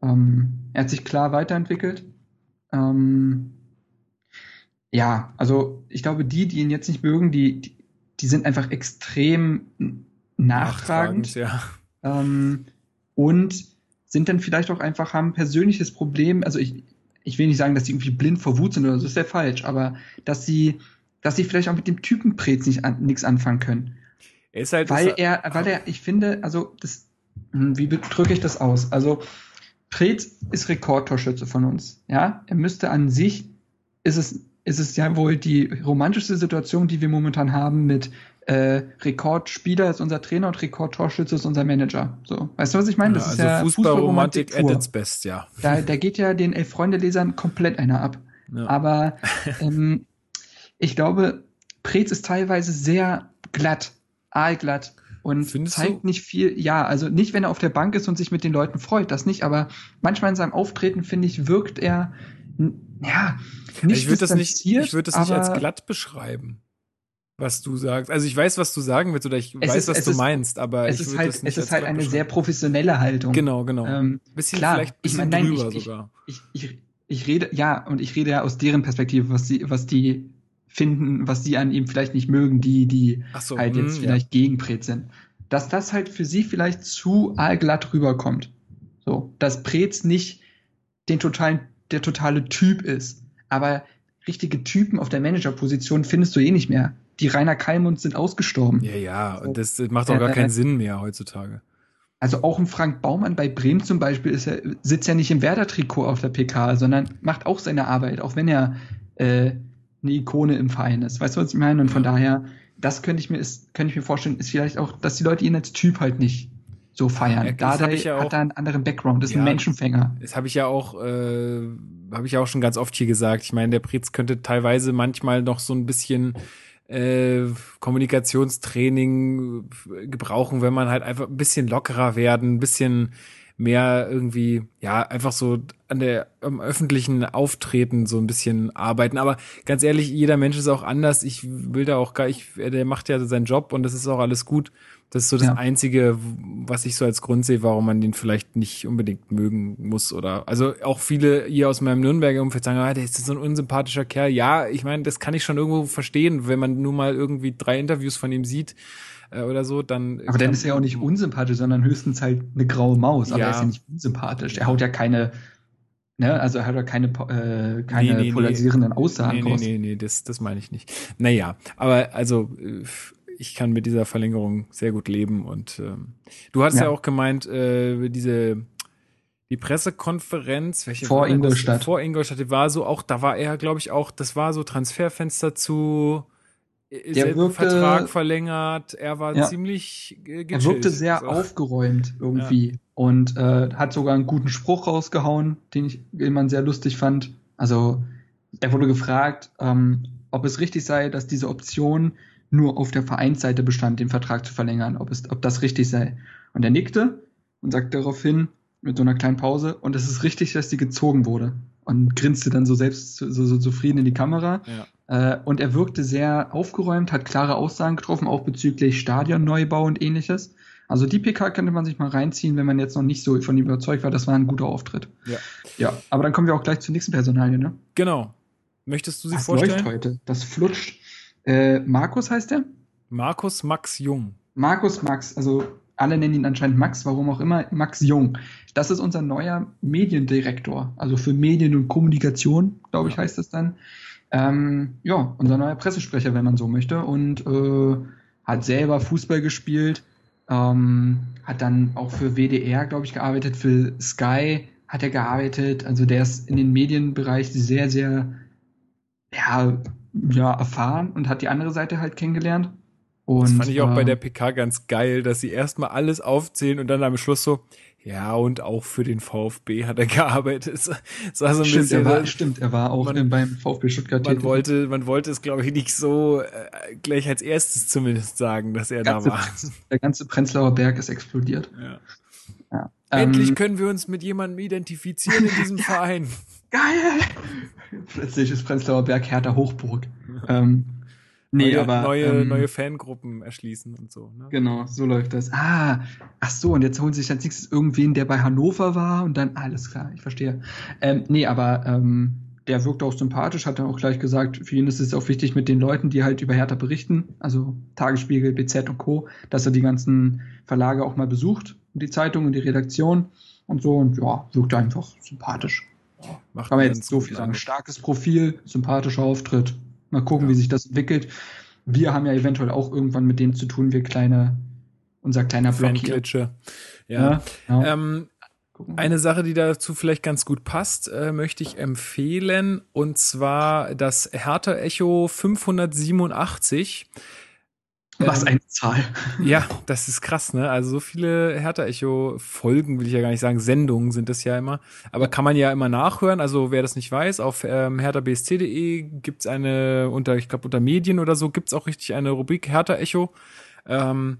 ähm, er hat sich klar weiterentwickelt. Ähm, ja, also ich glaube, die, die ihn jetzt nicht mögen, die, die, die sind einfach extrem nachtragend. ja. Ähm, und sind dann vielleicht auch einfach, haben ein persönliches Problem. Also ich, ich will nicht sagen, dass die irgendwie blind vor Wut sind oder so, ist ja falsch, aber dass sie, dass sie vielleicht auch mit dem Typen Prez nicht an, nichts anfangen können. Er ist halt Weil das- er, weil er, ich finde, also das, hm, wie drücke ich das aus? Also Preetz ist Rekordtorschütze von uns, ja. Er müsste an sich, ist es, ist es ja wohl die romantischste Situation, die wir momentan haben mit äh, Rekordspieler ist unser Trainer und Rekordtorschütze ist unser Manager. So, weißt du, was ich meine? ja, also Fußballromantik at its best, ja. Da, da geht ja den Elf-Freunde-Lesern komplett einer ab. ja. Aber ähm, ich glaube, Preetz ist teilweise sehr glatt, aalglatt und Findest zeigt du? nicht viel. Ja, also nicht, wenn er auf der Bank ist und sich mit den Leuten freut, das nicht. Aber manchmal in seinem Auftreten, finde ich, wirkt er, ja, nicht ich würde das nicht, ich würde das nicht als glatt beschreiben, was du sagst. Also ich weiß, was du sagen willst oder ich Es weiß, ist- was du ist- meinst, aber Es ich ist halt, es ist halt eine sehr professionelle Haltung. Genau, genau. Ähm, bisschen klar, vielleicht ich bisschen meine, nein, drüber ich- ich- sogar. ich, ich, ich rede, ja, und ich rede ja aus deren Perspektive, was die, was die finden, was die an ihm vielleicht nicht mögen, die, die so, halt hm, jetzt ja. vielleicht gegen Preetz sind. Dass das halt für sie vielleicht zu allglatt rüberkommt. So, dass Preetz nicht den totalen, der totale Typ ist. Aber richtige Typen auf der Managerposition findest du eh nicht mehr. Die Rainer Kallmund sind ausgestorben. Ja, ja, So. und das macht auch Äh, gar äh, keinen äh. Sinn mehr heutzutage. Also auch ein Frank Baumann bei Bremen zum Beispiel ist er, sitzt ja nicht im Werder-Trikot auf der PK, sondern macht auch seine Arbeit, auch wenn er äh, eine Ikone im Verein ist. Weißt du, was ich meine? Und von daher, das könnte ich mir, ist, könnte ich mir vorstellen, ist vielleicht auch, dass die Leute ihn als Typ halt nicht so feiern. Ja, das Dardai ja auch- hat da einen anderen Background, ist Ja. ein Menschenfänger. Das habe ich ja auch, äh, habe ich ja auch schon ganz oft hier gesagt. Ich meine, der Pritz könnte teilweise manchmal noch so ein bisschen äh, Kommunikationstraining äh, gebrauchen, wenn man halt einfach ein bisschen lockerer werden, ein bisschen mehr irgendwie, ja, einfach so an der am öffentlichen Auftreten so ein bisschen arbeiten. Aber ganz ehrlich, jeder Mensch ist auch anders. Ich will da auch gar, ich, der macht ja seinen Job und das ist auch alles gut. Das ist so das Ja. Einzige, was ich so als Grund sehe, warum man den vielleicht nicht unbedingt mögen muss. Oder also auch viele hier aus meinem Nürnberger Umfeld sagen, ah, der ist so ein unsympathischer Kerl. Ja, ich meine, das kann ich schon irgendwo verstehen, wenn man nur mal irgendwie drei Interviews von ihm sieht äh, oder so, dann. Aber dann ist er ja auch nicht unsympathisch, sondern höchstens halt eine graue Maus. Aber Ja. er ist ja nicht unsympathisch. Er haut ja keine, ne, also er hat ja keine, äh, keine Nee, nee, nee. polarisierenden Aussagen Nee, nee, raus. nee, nee, das, das meine ich nicht. Naja, aber also äh, ich kann mit dieser Verlängerung sehr gut leben und ähm, du hast ja, Ja. auch gemeint, äh, diese die Pressekonferenz, welche Vor? Ingolstadt. Vor Ingolstadt, die war so auch, da war er, glaube ich, auch, das war so Transferfenster zu Der wirkte- Vertrag verlängert, er war Ja. ziemlich äh, Er wirkte sehr So. aufgeräumt irgendwie und äh, hat sogar einen guten Spruch rausgehauen, den ich den man sehr lustig fand. Also er wurde gefragt, ähm, ob es richtig sei, dass diese Option nur auf der Vereinsseite bestand, den Vertrag zu verlängern, ob, es, ob das richtig sei. Und er nickte und sagte daraufhin mit so einer kleinen Pause, und es ist richtig, dass die gezogen wurde. Und grinste dann so selbst so, so zufrieden in die Kamera. Ja. Äh, und er wirkte sehr aufgeräumt, hat klare Aussagen getroffen, auch bezüglich Stadionneubau und ähnliches. Also die PK könnte man sich mal reinziehen, wenn man jetzt noch nicht so von ihm überzeugt war. Das war ein guter Auftritt. Ja. Ja, aber dann kommen wir auch gleich zur nächsten Personalie, ne? Genau. Möchtest du sie Das vorstellen? läuft heute. Das flutscht. Äh, Markus heißt er? Markus Max Jung. Markus Max, also alle nennen ihn anscheinend Max, warum auch immer, Max Jung. Das ist unser neuer Mediendirektor, also für Medien und Kommunikation, glaube ich, heißt das dann. Ähm, ja, unser neuer Pressesprecher, wenn man so möchte, und äh, hat selber Fußball gespielt, ähm, hat dann auch für WDR, glaube ich, gearbeitet, für Sky hat er gearbeitet, also der ist in den Medienbereich sehr, sehr ja, ja, erfahren und hat die andere Seite halt kennengelernt. Und, Das fand ich auch bei ähm, der PK ganz geil, dass sie erstmal alles aufzählen und dann am Schluss so, ja, und auch für den VfB hat er gearbeitet. Es war so ein Stimmt, bisschen, er war, stimmt, er war auch man- beim VfB Stuttgart man tätig. wollte, man wollte es, glaube ich, nicht so äh, gleich als erstes zumindest sagen, dass er da ganze, war. Der ganze Prenzlauer Berg ist explodiert. Ja. Ja. Endlich Ähm, können wir uns mit jemandem identifizieren in diesem Verein. geil! Plötzlich ist Prenzlauer Berg Hertha Hochburg. Ähm, nee, neue, aber neue, ähm, neue Fangruppen erschließen und so. Ne? Genau, so läuft das. Ah, ach so, und jetzt holen sie sich als nächstes irgendwen, der bei Hannover war und dann, alles klar, ich verstehe. Ähm, nee, aber ähm, der wirkt auch sympathisch, hat dann auch gleich gesagt, für ihn ist es auch wichtig mit den Leuten, die halt über Hertha berichten, also Tagesspiegel, BZ und Co., dass er die ganzen Verlage auch mal besucht, die Zeitung und die Redaktion und so und ja, wirkt einfach sympathisch. Macht Kann man jetzt so viel sagen. Starkes Profil, sympathischer Auftritt. Mal gucken, Ja. wie sich das entwickelt. Wir haben ja eventuell auch irgendwann mit dem zu tun, wir kleine, unser kleiner Blog hier. Ja. ja. Ähm, Gucken. Eine Sache, die dazu vielleicht ganz gut passt, äh, möchte ich empfehlen, und zwar das Hertha Echo 587. Was ähm, eine Zahl. Ja, das ist krass, ne? Also so viele Hertha Echo Folgen will ich ja gar nicht sagen, Sendungen sind das ja immer, aber kann man ja immer nachhören. Also wer das nicht weiß, auf ähm, herthabsc.de gibt's eine unter ich glaube unter Medien oder so gibt's auch richtig eine Rubrik Hertha Echo. Ähm,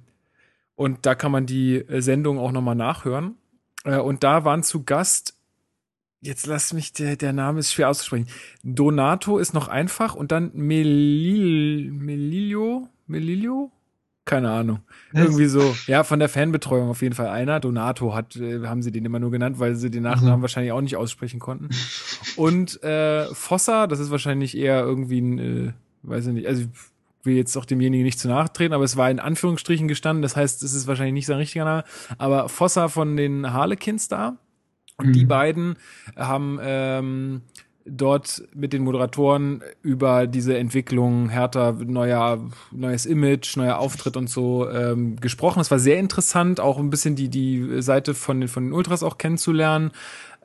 und da kann man die äh, Sendung auch nochmal nachhören. Äh, und da waren zu Gast, jetzt lass mich, der, der Name ist schwer auszusprechen. Donato ist noch einfach und dann Melil, Melilio, Melilio? Keine Ahnung. Irgendwie so. Ja, von der Fanbetreuung auf jeden Fall einer. Donato hat, äh, haben sie den immer nur genannt, weil sie den Nachnamen Mhm. wahrscheinlich auch nicht aussprechen konnten. Und äh, Fossa, das ist wahrscheinlich eher irgendwie ein, äh, weiß ich nicht, also ich will jetzt auch demjenigen nicht zu nachtreten, aber es war in Anführungsstrichen gestanden, das heißt, es ist wahrscheinlich nicht sein richtiger Name, aber Fossa von den Harlequins da. Und Mhm. die beiden haben ähm, dort mit den Moderatoren über diese Entwicklung Hertha, neuer, neues Image, neuer Auftritt und so ähm, gesprochen. Es war sehr interessant, auch ein bisschen die, die Seite von den, von den Ultras auch kennenzulernen.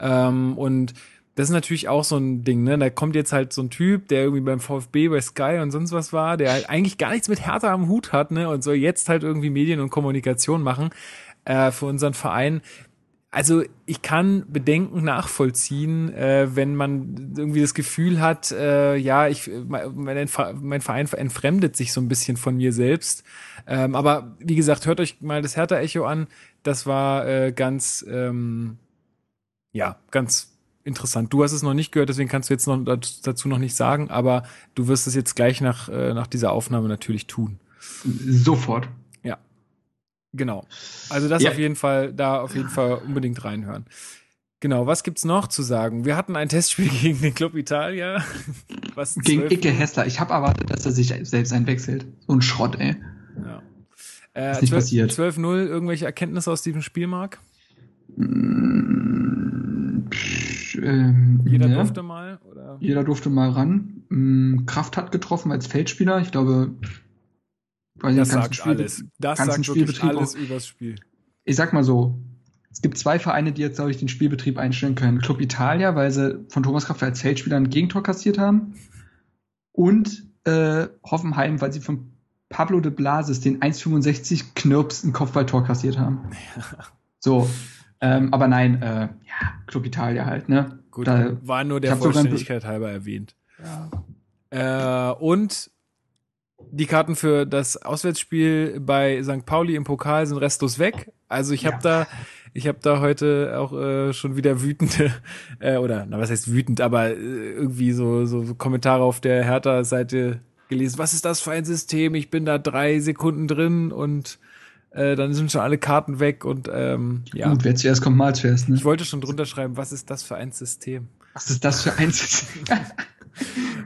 Ähm, und das ist natürlich auch so ein Ding, ne? Da kommt jetzt halt so ein Typ, der irgendwie beim VfB, bei Sky und sonst was war, der halt eigentlich gar nichts mit Hertha am Hut hat, ne? Und soll jetzt halt irgendwie Medien und Kommunikation machen äh, für unseren Verein. Also ich kann Bedenken nachvollziehen, äh, wenn man irgendwie das Gefühl hat, äh, ja, ich mein, mein Verein entfremdet sich so ein bisschen von mir selbst. Ähm, aber wie gesagt, hört euch mal das Hertha-Echo an. Das war äh, ganz, ähm, ja, ganz interessant. Du hast es noch nicht gehört, deswegen kannst du jetzt noch dazu noch nicht sagen, aber du wirst es jetzt gleich nach, äh, nach dieser Aufnahme natürlich tun. Sofort. Genau. Also das Ja. auf jeden Fall, da auf jeden Fall unbedingt reinhören. Genau, was gibt's noch zu sagen? Wir hatten ein Testspiel gegen den Club Italia. Was Gegen 12 Icke Hessler. Ich habe erwartet, dass er sich selbst einwechselt. So ein Schrott, ey. Ja. Äh, Ist nicht 12 passiert. 12-0, irgendwelche Erkenntnisse aus diesem Spiel, Marc? Mm, pff, ähm, Jeder ne? durfte mal? Oder? Jeder durfte mal ran. Mm, Kraft hat getroffen als Feldspieler. Ich glaube, Das sagt Spiel- alles. Das sagt wirklich Spielbetrieb alles auch. übers Spiel. Ich sag mal so. Es gibt zwei Vereine, die jetzt, glaube ich, den Spielbetrieb einstellen können. Club Italia, weil sie von Thomas Kraft als Feldspieler ein Gegentor kassiert haben. Und äh, Hoffenheim, weil sie von Pablo de Blasis den 1,65 Knirps ein Kopfballtor kassiert haben. So. Ähm, aber nein, äh, ja, Club Italia halt, ne? Gut, Da- war nur der Vollständigkeit halber erwähnt. Äh, und die Karten für das Auswärtsspiel bei St. Pauli im Pokal sind restlos weg. Also ich habe Ja. da, ich habe da heute auch äh, schon wieder wütende äh, oder na was heißt wütend, aber äh, irgendwie so so Kommentare auf der Hertha-Seite gelesen. Was ist das für ein System? Ich bin da drei Sekunden drin und äh, dann sind schon alle Karten weg und ähm, ja. Gut, wer zuerst kommt, mal zuerst, ne? Ich wollte schon drunter schreiben, was ist das für ein System? Was ist das für ein System?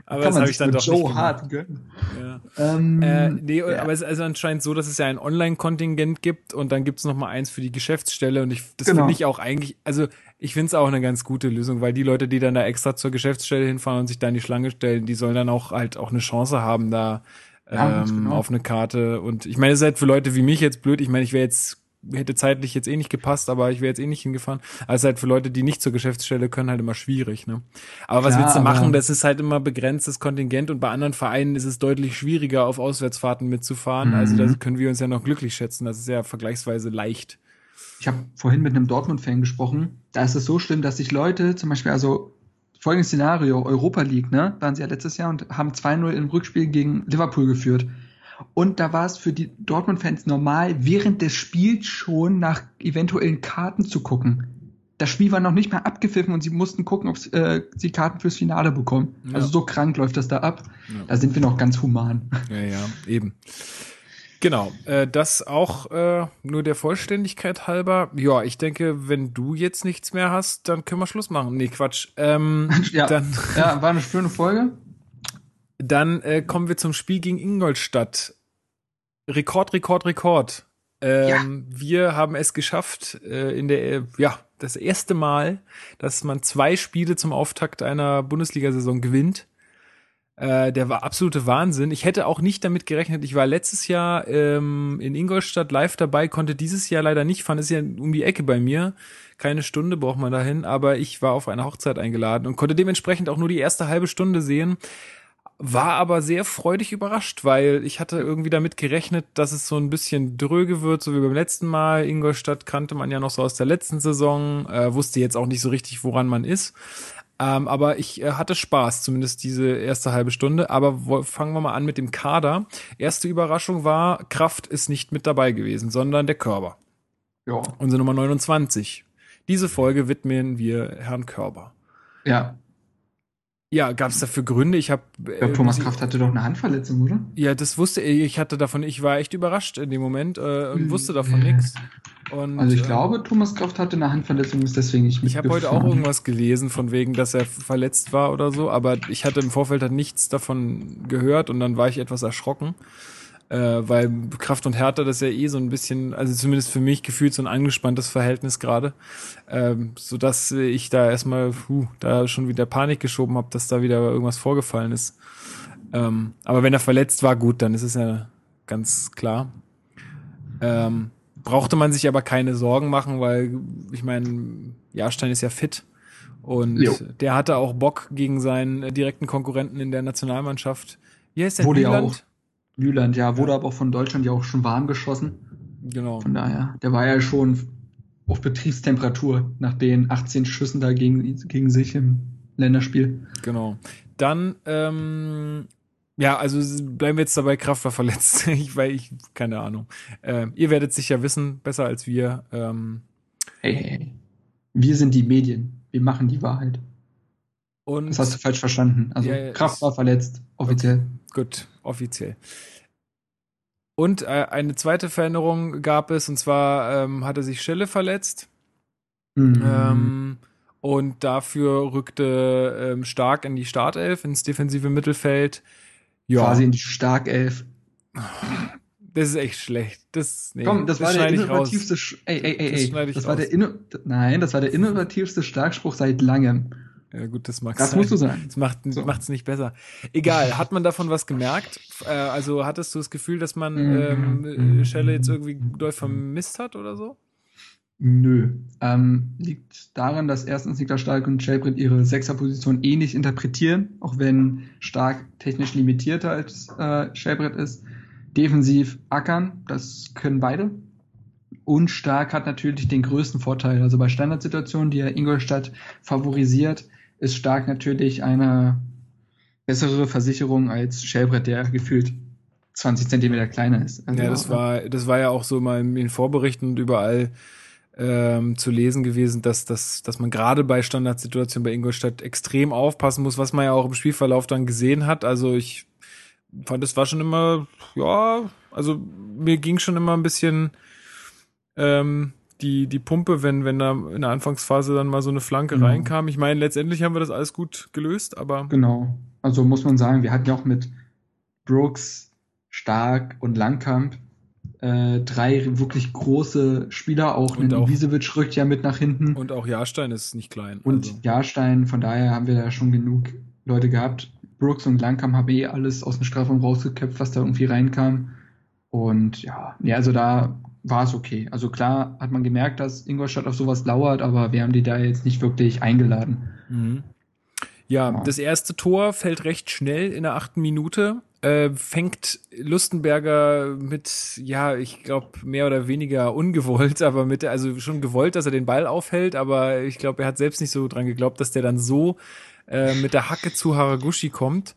Aber das habe ich dann doch Joe nicht. Hart gönnen. Ja. Ähm, Äh, nee, ja. aber es ist also anscheinend so, dass es ja ein Online-Kontingent gibt und dann gibt's noch mal eins für die Geschäftsstelle und ich, das Genau. finde ich auch eigentlich, also ich finde es auch eine ganz gute Lösung, weil die Leute, die dann da extra zur Geschäftsstelle hinfahren und sich da in die Schlange stellen, die sollen dann auch halt auch eine Chance haben, da Ja, ähm, genau. auf eine Karte und ich meine, es ist halt für Leute wie mich jetzt blöd, ich meine, ich wäre jetzt hätte zeitlich jetzt eh nicht gepasst, aber ich wäre jetzt eh nicht hingefahren. Also es ist halt für Leute, die nicht zur Geschäftsstelle können, halt immer schwierig, ne? Aber was Klar, willst du machen? Das ist halt immer begrenztes Kontingent und bei anderen Vereinen ist es deutlich schwieriger, auf Auswärtsfahrten mitzufahren. Mhm. Also da können wir uns ja noch glücklich schätzen. Das ist ja vergleichsweise leicht. Ich habe vorhin mit einem Dortmund-Fan gesprochen. Da ist es so schlimm, dass sich Leute zum Beispiel, also folgendes Szenario, Europa League, ne, waren sie ja letztes Jahr und haben 2-0 im Rückspiel gegen Liverpool geführt. Und da war es für die Dortmund-Fans normal, während des Spiels schon nach eventuellen Karten zu gucken. Das Spiel war noch nicht mal abgepfiffen und sie mussten gucken, ob äh, sie Karten fürs Finale bekommen. Ja. Also so krank läuft das da ab. Ja. Da sind wir noch ganz human. Ja, ja, eben. Genau, äh, das auch äh, nur der Vollständigkeit halber. Ja, ich denke, wenn du jetzt nichts mehr hast, dann können wir Schluss machen. Nee, Quatsch. Ähm, ja. Dann, ja, war eine schöne Folge. Dann äh, kommen wir zum Spiel gegen Ingolstadt. Rekord, Rekord, Rekord. Ähm, ja. Wir haben es geschafft, äh, in der, ja, das erste Mal, dass man zwei Spiele zum Auftakt einer Bundesliga-Saison gewinnt. Äh, der war absolute Wahnsinn. Ich hätte auch nicht damit gerechnet. Ich war letztes Jahr ähm, in Ingolstadt live dabei, konnte dieses Jahr leider nicht fahren. Ist ja um die Ecke bei mir. Keine Stunde braucht man dahin, aber ich war auf eine Hochzeit eingeladen und konnte dementsprechend auch nur die erste halbe Stunde sehen. War aber sehr freudig überrascht, weil ich hatte irgendwie damit gerechnet, dass es so ein bisschen dröge wird, so wie beim letzten Mal. Ingolstadt kannte man ja noch so aus der letzten Saison, äh, wusste jetzt auch nicht so richtig, woran man ist. Ähm, aber ich äh, hatte Spaß, zumindest diese erste halbe Stunde. Aber fangen wir mal an mit dem Kader. Erste Überraschung war, Kraft ist nicht mit dabei gewesen, sondern der Körper. Ja. Unsere Nummer 29. Diese Folge widmen wir Herrn Körber. Ja. Ja, gab es dafür Gründe? Ich habe. Ja, Thomas Kraft hatte doch eine Handverletzung, oder? Ja, das wusste ich. Ich hatte davon, ich war echt überrascht in dem Moment äh, und wusste davon äh. nichts. Und, also ich äh, glaube, Thomas Kraft hatte eine Handverletzung, ist deswegen nicht Ich habe heute auch irgendwas gelesen, von wegen, dass er verletzt war oder so, aber ich hatte im Vorfeld halt nichts davon gehört und dann war ich etwas erschrocken. Äh, weil Kraft und Härte, das ist ja eh so ein bisschen, also zumindest für mich gefühlt so ein angespanntes Verhältnis gerade, ähm, so dass ich da erstmal, puh, da schon wieder Panik geschoben habe, dass da wieder irgendwas vorgefallen ist. Ähm, aber wenn er verletzt war, gut, dann ist es ja ganz klar. Ähm, brauchte man sich aber keine Sorgen machen, weil ich meine, Jahrstein ist ja fit und jo. der hatte auch Bock gegen seinen direkten Konkurrenten in der Nationalmannschaft. Wie heißt der? Wurde Nyland? Nyland, ja, wurde aber auch von Deutschland ja auch schon warm geschossen. Genau. Von daher, der war ja schon auf Betriebstemperatur nach den 18 Schüssen da gegen, gegen sich im Länderspiel. Genau. Dann ähm, ja, also bleiben wir jetzt dabei, Kraft war verletzt. ich, weil ich, keine Ahnung. Äh, ihr werdet sicher wissen, besser als wir. Ähm, hey, hey, hey. Wir sind die Medien. Wir machen die Wahrheit. Und das hast du falsch verstanden. Also ja, Kraft war verletzt, offiziell. Okay, gut, offiziell. Und äh, eine zweite Veränderung gab es, und zwar ähm, hatte sich Schelle verletzt. Mhm. Ähm, und dafür rückte ähm, Stark in die Startelf, ins defensive Mittelfeld. Ja. Quasi in die Starkelf. Das ist echt schlecht. Das, nee, Komm, das, das war der innovativste. Ey, ey, ey, ey. Das, das war der Inno Nein, das war der innovativste Starkspruch seit langem. Ja, gut, das mag Das sein. musst du sagen. Das macht es so. nicht besser. Egal, hat man davon was gemerkt? Äh, also hattest du das Gefühl, dass man mhm. ähm, Schelle jetzt irgendwie doll vermisst hat oder so? Nö. Ähm, liegt daran, dass erstens Niklas Stark und Shelbrett ihre Sechserposition ähnlich interpretieren, auch wenn Stark technisch limitierter als äh, Shelbrett ist. Defensiv ackern, das können beide. Und Stark hat natürlich den größten Vorteil. Also bei Standardsituationen, die er Ingolstadt favorisiert, ist Stark natürlich eine bessere Versicherung als Shelbrett, der gefühlt 20 Zentimeter kleiner ist. Also ja, das war, das war ja auch so mal in Vorberichten und überall ähm, zu lesen gewesen, dass, dass, dass man gerade bei Standardsituationen bei Ingolstadt extrem aufpassen muss, was man ja auch im Spielverlauf dann gesehen hat. Also ich fand, es war schon immer, ja, also mir ging schon immer ein bisschen ähm, die, die Pumpe, wenn, wenn da in der Anfangsphase dann mal so eine Flanke genau. reinkam. Ich meine, letztendlich haben wir das alles gut gelöst, aber. Genau. Also muss man sagen, wir hatten ja auch mit Brooks, Stark und Langkamp äh, drei wirklich große Spieler, auch und Ibisevic rückt ja mit nach hinten. Und auch Jahrstein ist nicht klein. Und also. Jahrstein, von daher haben wir da schon genug Leute gehabt. Brooks und Langkamp haben eh alles aus dem Strafraum rausgeköpft, was da irgendwie reinkam. Und ja, ja, also da war es okay. Also klar hat man gemerkt, dass Ingolstadt auf sowas lauert, aber wir haben die da jetzt nicht wirklich eingeladen. Mhm. Ja, ja, das erste Tor fällt recht schnell in der achten Minute äh, fängt Lustenberger mit, ja, ich glaube, mehr oder weniger ungewollt, aber mit, also schon gewollt, dass er den Ball aufhält, aber ich glaube, er hat selbst nicht so dran geglaubt, dass der dann so äh, mit der Hacke zu Haraguchi kommt.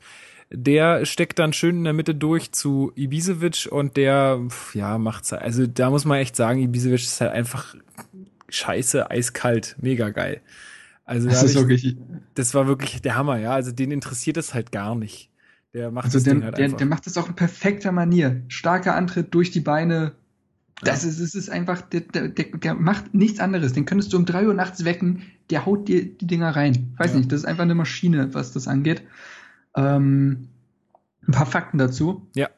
Der steckt dann schön in der Mitte durch zu Ibisevic und der, ja, macht's. Also da muss man echt sagen, Ibisevic ist halt einfach scheiße, eiskalt, mega geil. Also das, ist ich, wirklich das war wirklich der Hammer, ja. Also den interessiert es halt gar nicht Der macht Also das Ding halt der, einfach. der macht das auch in perfekter Manier. Starker Antritt durch die Beine. Das ist, es ist einfach, der, der, der, macht nichts anderes. Den könntest du um drei Uhr nachts wecken, der haut dir die Dinger rein. Weiß Ja. nicht, das ist einfach eine Maschine, was das angeht. Ähm, ein paar Fakten dazu. Ja.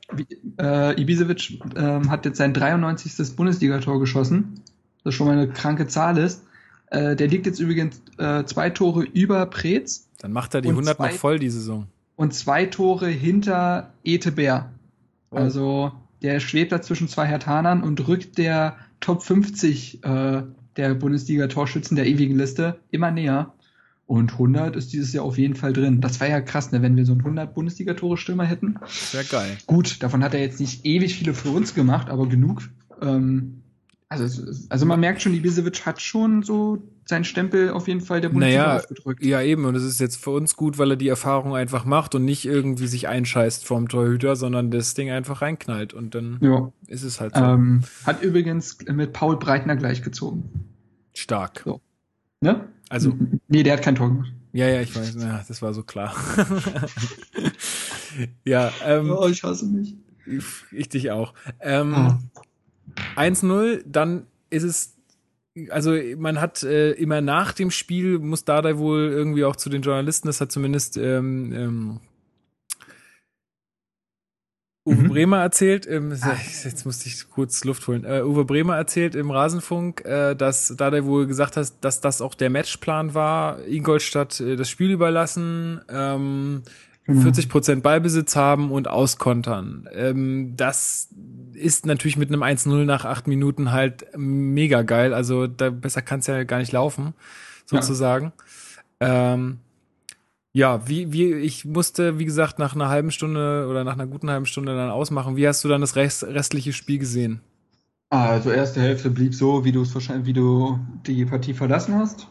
Äh, Ibisevic ähm, hat jetzt sein 93. Bundesligator geschossen. Das schon mal eine kranke Zahl ist. Äh, der liegt jetzt übrigens äh, zwei Tore über Preetz Dann macht er die Und 100 noch zwei- voll die Saison. und zwei Tore hinter Ete Bär. Oh. Also der schwebt da zwischen zwei Hertanern und rückt der Top 50 äh, der Bundesliga-Torschützen der ewigen Liste immer näher. Und 100 ist dieses Jahr auf jeden Fall drin. Das wäre ja krass, ne, wenn wir so einen 100 Bundesliga-Tore-Stürmer hätten. Wäre geil. Gut, davon hat er jetzt nicht ewig viele für uns gemacht, aber genug. Ähm, also, also man merkt schon, Ibisevic hat schon so seinen Stempel auf jeden Fall der Bundesliga Naja, aufgedrückt. Ja, eben. Und es ist jetzt für uns gut, weil er die Erfahrung einfach macht und nicht irgendwie sich einscheißt vorm Torhüter, sondern das Ding einfach reinknallt. Und dann Ja. ist es halt so Ähm, hat übrigens mit Paul Breitner gleichgezogen. stark. So. Ne? Also, Nee, der hat kein Tor gemacht. ja, ja, ich weiß, ja, das war so klar. ja, ähm, Oh, ich hasse mich. ich, ich dich auch. Ähm, Ah. 1-0, dann ist es, also man hat äh, immer nach dem Spiel, muss Dardai wohl irgendwie auch zu den Journalisten, das hat zumindest ähm, ähm, Uwe Mhm. Bremer erzählt, ähm, Ah. jetzt musste ich kurz Luft holen, äh, Uwe Bremer erzählt im Rasenfunk, äh, dass Dardai wohl gesagt hat, dass das auch der Matchplan war, Ingolstadt äh, das Spiel überlassen, ähm, Genau. 40 Prozent Ballbesitz haben und auskontern. Ähm, das ist natürlich mit einem 1-0 nach acht Minuten halt mega geil. Also da besser kann es ja gar nicht laufen, sozusagen. Ja, ähm, ja wie, wie, ich musste, wie gesagt, nach einer halben Stunde oder nach einer guten halben Stunde dann ausmachen. Wie hast du dann das rest, restliche Spiel gesehen? Also erste Hälfte blieb so, wie du es wahrscheinlich, wie du die Partie verlassen hast.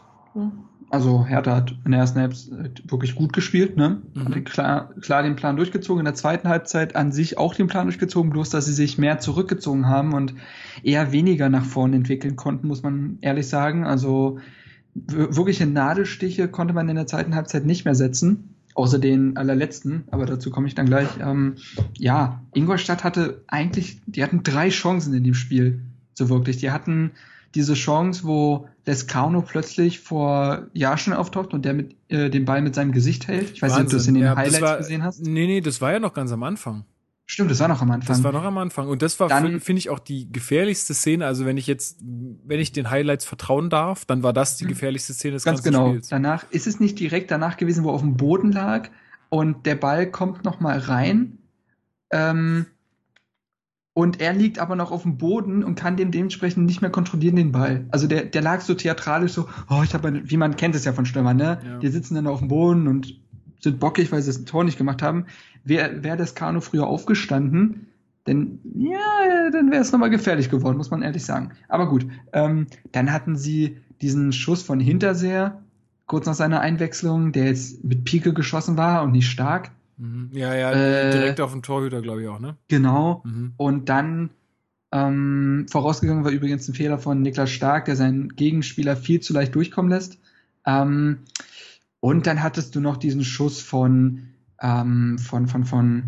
Also Hertha hat in der ersten Halbzeit wirklich gut gespielt, ne? Mhm. Hat klar, klar den Plan durchgezogen. In der zweiten Halbzeit an sich auch den Plan durchgezogen, bloß dass sie sich mehr zurückgezogen haben und eher weniger nach vorne entwickeln konnten, muss man ehrlich sagen. Also wirkliche Nadelstiche konnte man in der zweiten Halbzeit nicht mehr setzen. Außer den allerletzten, aber dazu komme ich dann gleich. Ähm, ja, Ingolstadt hatte eigentlich, die hatten drei Chancen in dem Spiel, so wirklich. Die hatten diese Chance, wo Lescano plötzlich vor Jaschen auftaucht und der mit äh, den Ball mit seinem Gesicht hält. Ich weiß nicht, ob du es in den Ja, Highlights war, gesehen hast. Nee, nee, das war ja noch ganz am Anfang. Stimmt, das war noch am Anfang. Das war noch am Anfang. Und das war, finde ich, auch die gefährlichste Szene. Also wenn ich jetzt, wenn ich den Highlights vertrauen darf, dann war das die Mhm. gefährlichste Szene des Ganz ganzen genau. Spiels. Danach ist es nicht direkt danach gewesen, wo er auf dem Boden lag und der Ball kommt noch mal rein. Ähm, und er liegt aber noch auf dem Boden und kann dem dementsprechend nicht mehr kontrollieren den Ball. Also der, der lag so theatralisch so, oh, ich habe, wie man kennt es ja von Stürmern, ne? Ja. Die sitzen dann auf dem Boden und sind bockig, weil sie das Tor nicht gemacht haben. Wäre wär das Kano früher aufgestanden, denn ja, dann wäre es nochmal gefährlich geworden, muss man ehrlich sagen. Aber gut, ähm, dann hatten sie diesen Schuss von Hinterseher, kurz nach seiner Einwechslung, der jetzt mit Pike geschossen war und nicht stark. Mhm. Ja, ja, Äh, direkt auf den Torhüter, glaube ich auch, ne? Genau. Mhm. Und dann ähm, vorausgegangen war übrigens ein Fehler von Niklas Stark, der seinen Gegenspieler viel zu leicht durchkommen lässt. Ähm, und dann hattest du noch diesen Schuss von, ähm, von, von, von,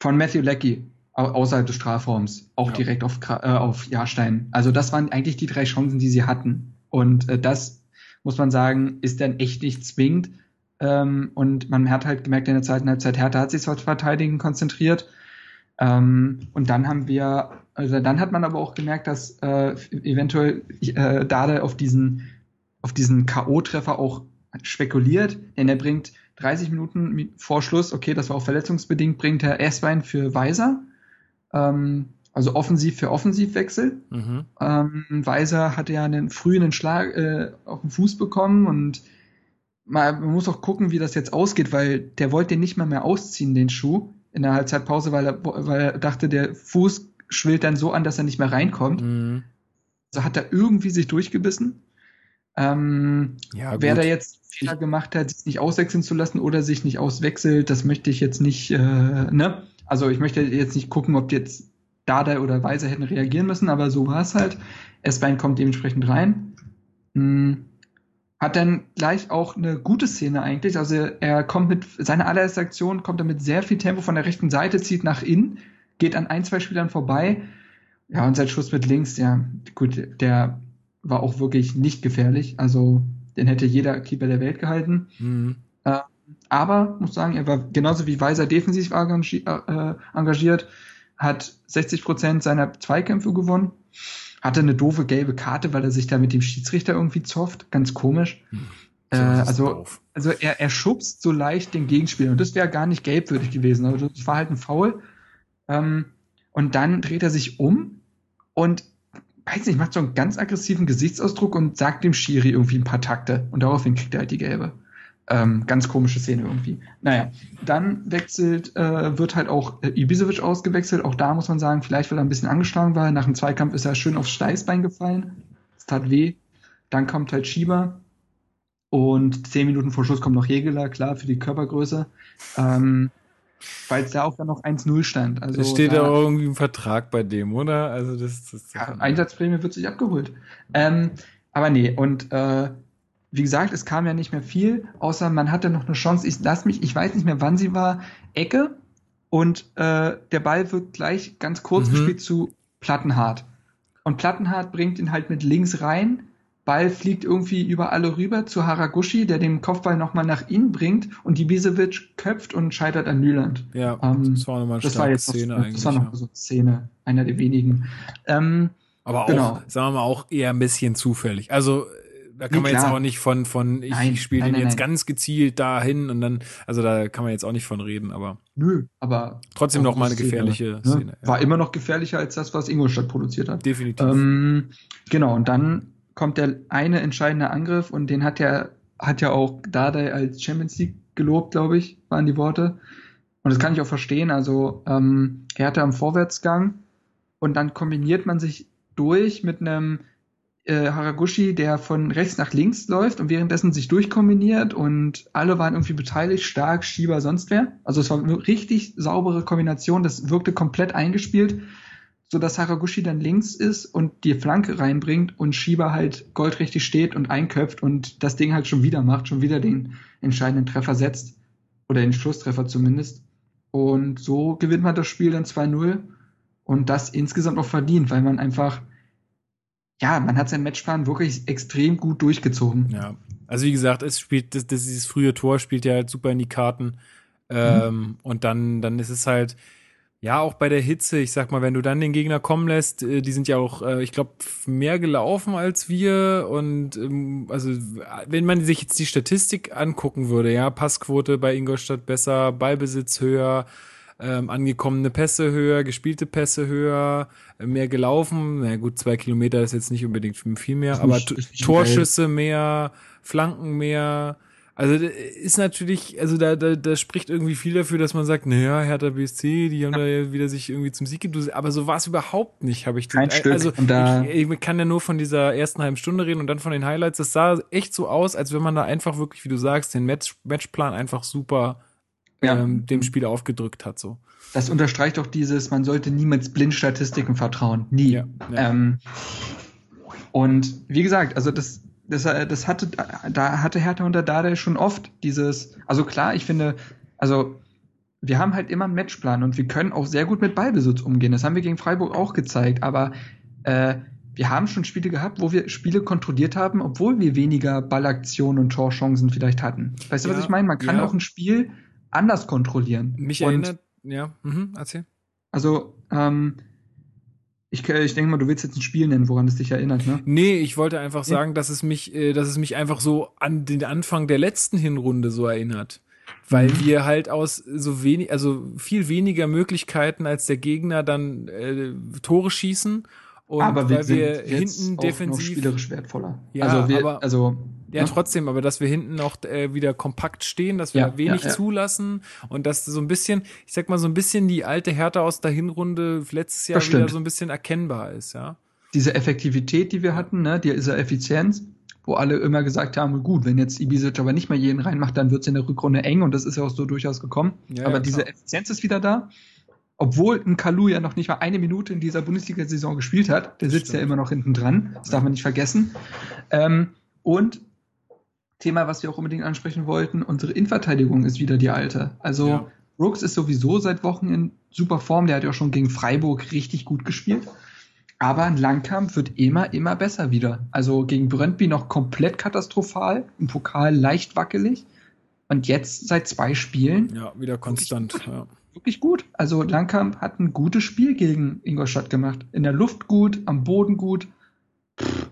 von Matthew Leckie au- außerhalb des Strafraums, auch Ja. direkt auf, äh, auf Jahrstein. Also das waren eigentlich die drei Chancen, die sie hatten. Und äh, das, muss man sagen, ist dann echt nicht zwingend. Ähm, und man hat halt gemerkt in der zweiten Halbzeit, Hertha hat sich aufs Verteidigen konzentriert. Ähm, und dann haben wir, also dann hat man aber auch gemerkt, dass äh, eventuell äh, Dade auf diesen, auf diesen K.O.-Treffer auch spekuliert, denn er bringt 30 Minuten mi- vor Schluss, okay, das war auch verletzungsbedingt, bringt er Esswein für Weiser, ähm, also offensiv für Offensivwechsel. Mhm. Ähm, Weiser hatte ja einen frühen Schlag äh, auf den Fuß bekommen und man, man muss auch gucken, wie das jetzt ausgeht, weil der wollte den nicht mal mehr ausziehen, den Schuh, in der Halbzeitpause, weil er, weil er dachte, der Fuß schwillt dann so an, dass er nicht mehr reinkommt. Mhm. Also hat er irgendwie sich durchgebissen. Ähm, Ja, wer da jetzt Fehler gemacht hat, sich nicht auswechseln zu lassen oder sich nicht auswechselt, das möchte ich jetzt nicht, äh, ne? Also ich möchte jetzt nicht gucken, ob jetzt Dada oder Weiser hätten reagieren müssen, aber so war es halt. S-Bein kommt dementsprechend rein. Mm. hat dann gleich auch eine gute Szene eigentlich. Also er kommt mit seiner allererste Aktion, kommt er mit sehr viel Tempo von der rechten Seite, zieht nach innen, geht an ein, zwei Spielern vorbei. Ja, und sein Schuss mit links, ja, gut, der war auch wirklich nicht gefährlich. Also den hätte jeder Keeper der Welt gehalten. Mhm. Äh, aber muss sagen, er war genauso wie Weiser defensiv engagiert, äh, engagiert hat 60 Prozent seiner Zweikämpfe gewonnen hatte eine doofe gelbe Karte, weil er sich da mit dem Schiedsrichter irgendwie zofft. Ganz komisch. Hm. Äh, also, also er, er schubst so leicht den Gegenspieler und das wäre gar nicht gelbwürdig gewesen. Also das war halt ein Foul. Ähm, und dann dreht er sich um und weiß nicht, macht so einen ganz aggressiven Gesichtsausdruck und sagt dem Schiri irgendwie ein paar Takte und daraufhin kriegt er halt die gelbe. Ähm, ganz komische Szene irgendwie. Naja, dann wechselt, äh, wird halt auch äh, Ibisevic ausgewechselt. Auch da muss man sagen, vielleicht weil er ein bisschen angeschlagen war. Nach dem Zweikampf ist er schön aufs Steißbein gefallen. Es tat weh. Dann kommt halt Schieber. Und zehn Minuten vor Schluss kommt noch Jägeler, klar, für die Körpergröße. Ähm, weil es da auch dann noch 1-0 stand. Also es steht da auch irgendwie im Vertrag bei dem, oder? Also das, das ja, Einsatzprämie wird sich abgeholt. Ähm, aber nee, und äh, wie gesagt, es kam ja nicht mehr viel, außer man hatte noch eine Chance. Ich lass mich, ich weiß nicht mehr, wann sie war, Ecke und äh, der Ball wird gleich ganz kurz mhm. gespielt zu Plattenhardt. Und Plattenhardt bringt ihn halt mit links rein. Ball fliegt irgendwie über alle rüber zu Haraguchi, der den Kopfball nochmal nach innen bringt und die Ibisevic köpft und scheitert an Nyland. Ja, ähm, das war nochmal eine das war jetzt Szene noch, Das war noch ja. so eine Szene, einer der wenigen. Ähm, aber auch, genau. sagen wir mal, auch eher ein bisschen zufällig. Also da kann nee, man klar. jetzt auch nicht von, von ich, ich spiele den nein, jetzt nein. ganz gezielt dahin und dann, also da kann man jetzt auch nicht von reden, aber. Nö, aber. Trotzdem noch mal eine gefährliche Szene. Ne? Ja. War immer noch gefährlicher als das, was Ingolstadt produziert hat. Definitiv. Ähm, genau, und dann kommt der eine entscheidende Angriff und den hat ja, hat ja auch Dardai als Champions League gelobt, glaube ich, waren die Worte. Und das kann ich auch verstehen. Also, ähm, er hatte am Vorwärtsgang und dann kombiniert man sich durch mit einem äh, Haraguchi, der von rechts nach links läuft und währenddessen sich durchkombiniert und alle waren irgendwie beteiligt, stark, Schieber, sonst wer. Also es war eine richtig saubere Kombination, das wirkte komplett eingespielt, so dass Haraguchi dann links ist und die Flanke reinbringt und Schieber halt goldrichtig steht und einköpft und das Ding halt schon wieder macht, schon wieder den entscheidenden Treffer setzt oder den Schlusstreffer zumindest. Und so gewinnt man das Spiel dann 2-0 und das insgesamt auch verdient, weil man einfach ja, man hat seinen Matchplan wirklich extrem gut durchgezogen. Ja, also wie gesagt, es spielt, das, das dieses frühe Tor spielt ja halt super in die Karten. Ähm, mhm. Und dann, dann ist es halt, ja, auch bei der Hitze, ich sag mal, wenn du dann den Gegner kommen lässt, äh, die sind ja auch, äh, ich glaube, mehr gelaufen als wir. Und ähm, also, wenn man sich jetzt die Statistik angucken würde, ja, Passquote bei Ingolstadt besser, Ballbesitz höher, ähm, angekommene Pässe höher, gespielte Pässe höher, äh, mehr gelaufen. Na gut, zwei Kilometer ist jetzt nicht unbedingt viel mehr, aber Torschüsse mehr, Flanken mehr. Also ist natürlich, also da, da, da spricht irgendwie viel dafür, dass man sagt, naja, Hertha BSC, die haben ja. da ja wieder sich irgendwie zum Sieg gedusselt. Aber so war es überhaupt nicht, habe ich Kein Stück. Also ich, ich, kann ja nur von dieser ersten halben Stunde reden und dann von den Highlights. Das sah echt so aus, als wenn man da einfach wirklich, wie du sagst, den Match, Matchplan einfach super ja. ähm, dem Spiel aufgedrückt hat. So. Das unterstreicht auch dieses, man sollte niemals Blindstatistiken vertrauen. Nie. Ja. Ähm, und wie gesagt, also das, das, das hatte, da hatte Hertha unter Dada schon oft dieses, also klar, ich finde, also wir haben halt immer einen Matchplan und wir können auch sehr gut mit Ballbesitz umgehen. Das haben wir gegen Freiburg auch gezeigt, aber äh, wir haben schon Spiele gehabt, wo wir Spiele kontrolliert haben, obwohl wir weniger Ballaktionen und Torchancen vielleicht hatten. Weißt du, ja, was ich meine? Man kann ja. auch ein Spiel anders kontrollieren. Mich und, erinnert, ja, mhm, erzähl. Also, ähm, ich, ich denke mal, du willst jetzt ein Spiel nennen, woran es dich erinnert, ne? Nee, ich wollte einfach sagen, dass es mich, äh, dass es mich einfach so an den Anfang der letzten Hinrunde so erinnert. Weil mhm. wir halt aus so wenig, also viel weniger Möglichkeiten als der Gegner dann äh, Tore schießen. Und aber wir, weil wir hinten defensiv spielerisch wertvoller. Ja, also wir, aber, also ja, ne? trotzdem, aber dass wir hinten noch äh, wieder kompakt stehen, dass wir ja, wenig ja, ja. zulassen und dass so ein bisschen, ich sag mal, so ein bisschen die alte Härte aus der Hinrunde letztes Jahr wieder so ein bisschen erkennbar ist, ja. Diese Effektivität, die wir hatten, ne, diese Effizienz, wo alle immer gesagt haben, gut, wenn jetzt Ibisevic aber nicht mehr jeden reinmacht, dann wird's in der Rückrunde eng und das ist ja auch so durchaus gekommen. Aber diese Effizienz ist wieder da. Obwohl ein Kalu ja noch nicht mal eine Minute in dieser Bundesliga-Saison gespielt hat, der sitzt Stimmt. ja immer noch hinten dran, das darf man nicht vergessen. Ähm, und Thema, was wir auch unbedingt ansprechen wollten, unsere Innenverteidigung ist wieder die alte. Also Ja. Brooks ist sowieso seit Wochen in super Form, der hat ja auch schon gegen Freiburg richtig gut gespielt. Aber ein Langkamp wird immer, immer besser wieder. Also gegen Brøndby noch komplett katastrophal, im Pokal leicht wackelig. Und jetzt seit zwei Spielen Ja, wieder konstant. Ja. wirklich gut. Also Langkamp hat ein gutes Spiel gegen Ingolstadt gemacht. In der Luft gut, am Boden gut,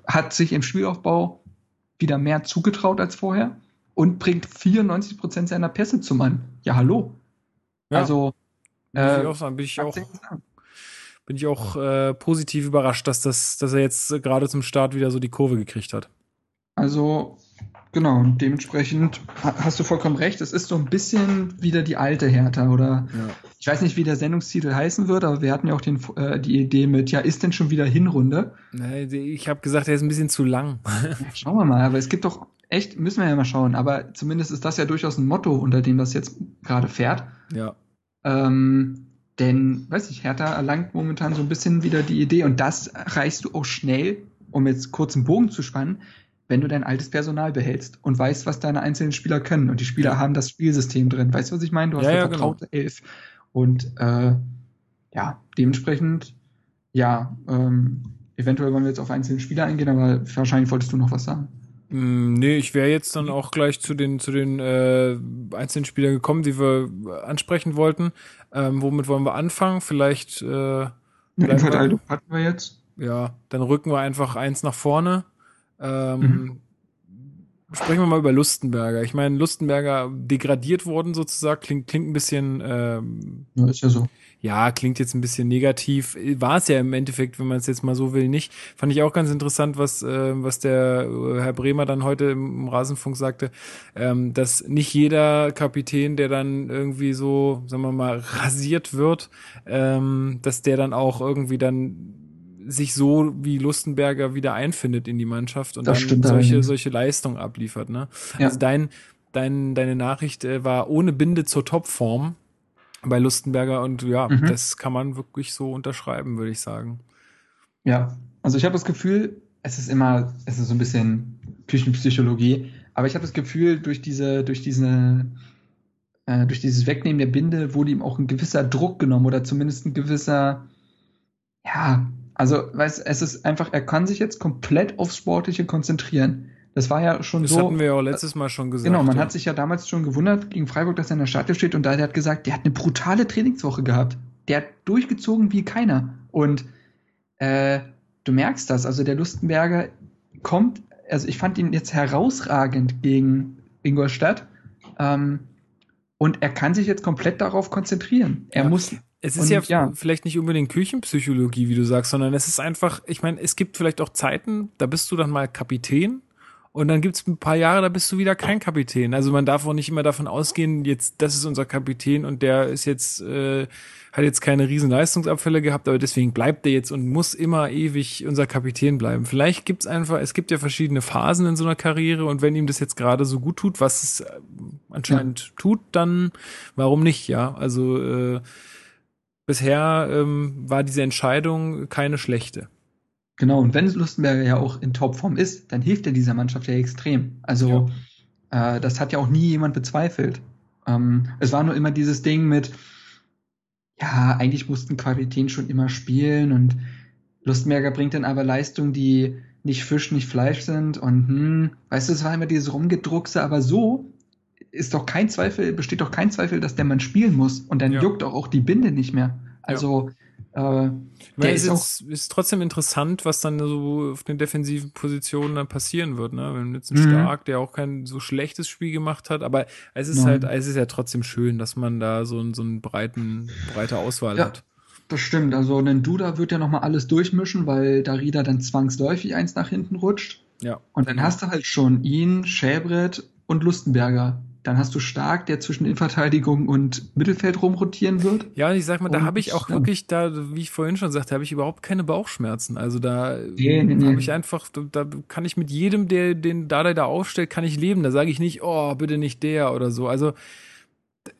hat sich im Spielaufbau wieder mehr zugetraut als vorher und bringt 94 Prozent seiner Pässe zum Mann. Ja, hallo. Ja, Also, äh, ich auch sagen, bin ich auch, bin ich auch äh, positiv überrascht, dass, das, dass er jetzt gerade zum Start wieder so die Kurve gekriegt hat. also genau, und dementsprechend ha- hast du vollkommen recht. Es ist so ein bisschen wieder die alte Hertha oder Ja. ich weiß nicht, wie der Sendungstitel heißen wird, aber wir hatten ja auch den, äh, die Idee mit, ja, ist denn schon wieder Hinrunde? Ich habe gesagt, er ist ein bisschen zu lang. Schauen wir mal, aber es gibt doch echt, müssen wir ja mal schauen, aber zumindest ist das ja durchaus ein Motto, unter dem das jetzt gerade fährt. ja. Ähm, denn, weiß ich, Hertha erlangt momentan so ein bisschen wieder die Idee und das erreichst du auch schnell, um jetzt kurz einen Bogen zu spannen, wenn du dein altes Personal behältst und weißt, was deine einzelnen Spieler können. Und die Spieler Ja. haben das Spielsystem drin. Weißt du, was ich meine? Du hast Ja, eine ja, vertraute Elf. Und äh, ja, dementsprechend, ja, ähm, eventuell wollen wir jetzt auf einzelne Spieler eingehen, aber wahrscheinlich wolltest du noch was sagen. Mm, Nee, ich wäre jetzt dann auch gleich zu den, zu den äh, einzelnen Spielern gekommen, die wir ansprechen wollten. Ähm, womit wollen wir anfangen? Vielleicht, äh, Eine Bleiben Innenverteidigung hatten wir jetzt. ja, dann rücken wir einfach eins nach vorne. Ähm, Mhm. Sprechen wir mal über Lustenberger. Ich meine, Lustenberger degradiert worden sozusagen, klingt, klingt ein bisschen, ähm, Ja, ist ja so. ja, klingt jetzt ein bisschen negativ. War es ja im Endeffekt, wenn man es jetzt mal so will, nicht. Fand ich auch ganz interessant, was, äh, was der äh, Herr Bremer dann heute im Rasenfunk sagte, ähm, dass nicht jeder Kapitän, der dann irgendwie so, sagen wir mal, rasiert wird, ähm, dass der dann auch irgendwie dann sich so wie Lustenberger wieder einfindet in die Mannschaft und Das dann solche, solche Leistung abliefert. Ne? Ja. Also dein, dein, deine Nachricht äh, war ohne Binde zur Topform bei Lustenberger und ja, Mhm. das kann man wirklich so unterschreiben, würde ich sagen. Ja, also ich habe das Gefühl, es ist immer, es ist so ein bisschen Küchenpsychologie, aber ich habe das Gefühl, durch diese, durch diese, äh, durch dieses Wegnehmen der Binde wurde ihm auch ein gewisser Druck genommen oder zumindest ein gewisser, ja, also, weißt, es ist einfach, er kann sich jetzt komplett aufs Sportliche konzentrieren. Das war ja schon Das so. hatten wir ja auch letztes Mal schon gesagt. Genau, man ja. hat sich ja damals schon gewundert gegen Freiburg, dass er in der Startelf steht und da der hat gesagt, der hat eine brutale Trainingswoche gehabt. Der hat durchgezogen wie keiner. Und äh, du merkst das, also der Lustenberger kommt, also ich fand ihn jetzt herausragend gegen Ingolstadt. Ähm, und er kann sich jetzt komplett darauf konzentrieren. Er Ja. muss. Es ist Und ja, ja. vielleicht nicht unbedingt Küchenpsychologie, wie du sagst, sondern es ist einfach, ich meine, es gibt vielleicht auch Zeiten, da bist du dann mal Kapitän und dann gibt es ein paar Jahre, da bist du wieder kein Kapitän. Also man darf auch nicht immer davon ausgehen, jetzt, das ist unser Kapitän und der ist jetzt, äh, hat jetzt keine riesen Leistungsabfälle gehabt, aber deswegen bleibt er jetzt und muss immer ewig unser Kapitän bleiben. Vielleicht gibt's einfach, es gibt ja verschiedene Phasen in so einer Karriere und wenn ihm das jetzt gerade so gut tut, was es äh, anscheinend tut, dann warum nicht, ja? Also äh, bisher ähm, war diese Entscheidung keine schlechte. Genau, und wenn Lustenberger ja auch in Topform ist, dann hilft er dieser Mannschaft ja extrem. Also, äh, das hat ja auch nie jemand bezweifelt. Ähm, es war nur immer dieses Ding mit, ja, eigentlich mussten Kapitän schon immer spielen und Lustenberger bringt dann aber Leistungen, die nicht Fisch, nicht Fleisch sind und hm, weißt du, es war immer dieses Rumgedruckse, aber so ist doch kein Zweifel, besteht doch kein Zweifel, dass der Mann spielen muss und dann Ja. juckt auch, auch die Binde nicht mehr. Also, äh, Weil der ist auch ist, trotzdem interessant, was dann so auf den defensiven Positionen dann passieren wird. Ne? Wenn jetzt ein Mhm. Stark, der auch kein so schlechtes Spiel gemacht hat, aber es ist Nein. halt, es ist ja trotzdem schön, dass man da so, einen- so einen breiten, breite Auswahl Ja. hat. Das stimmt, also ein Duda wird ja nochmal alles durchmischen, weil Darida dann zwangsläufig eins nach hinten rutscht. Ja. Und dann hast du halt schon ihn, Schäbrett und Lustenberger. Dann hast du Stark, der zwischen Innenverteidigung und Mittelfeld rumrotieren wird. Ja, und ich sag mal, da habe ich auch ja. wirklich, da, wie ich vorhin schon sagte, habe ich überhaupt keine Bauchschmerzen. Also da Nee, nee, nee. habe ich einfach, da, da kann ich mit jedem, der den Dada da aufstellt, kann ich leben. Da sage ich nicht, oh, bitte nicht der oder so. Also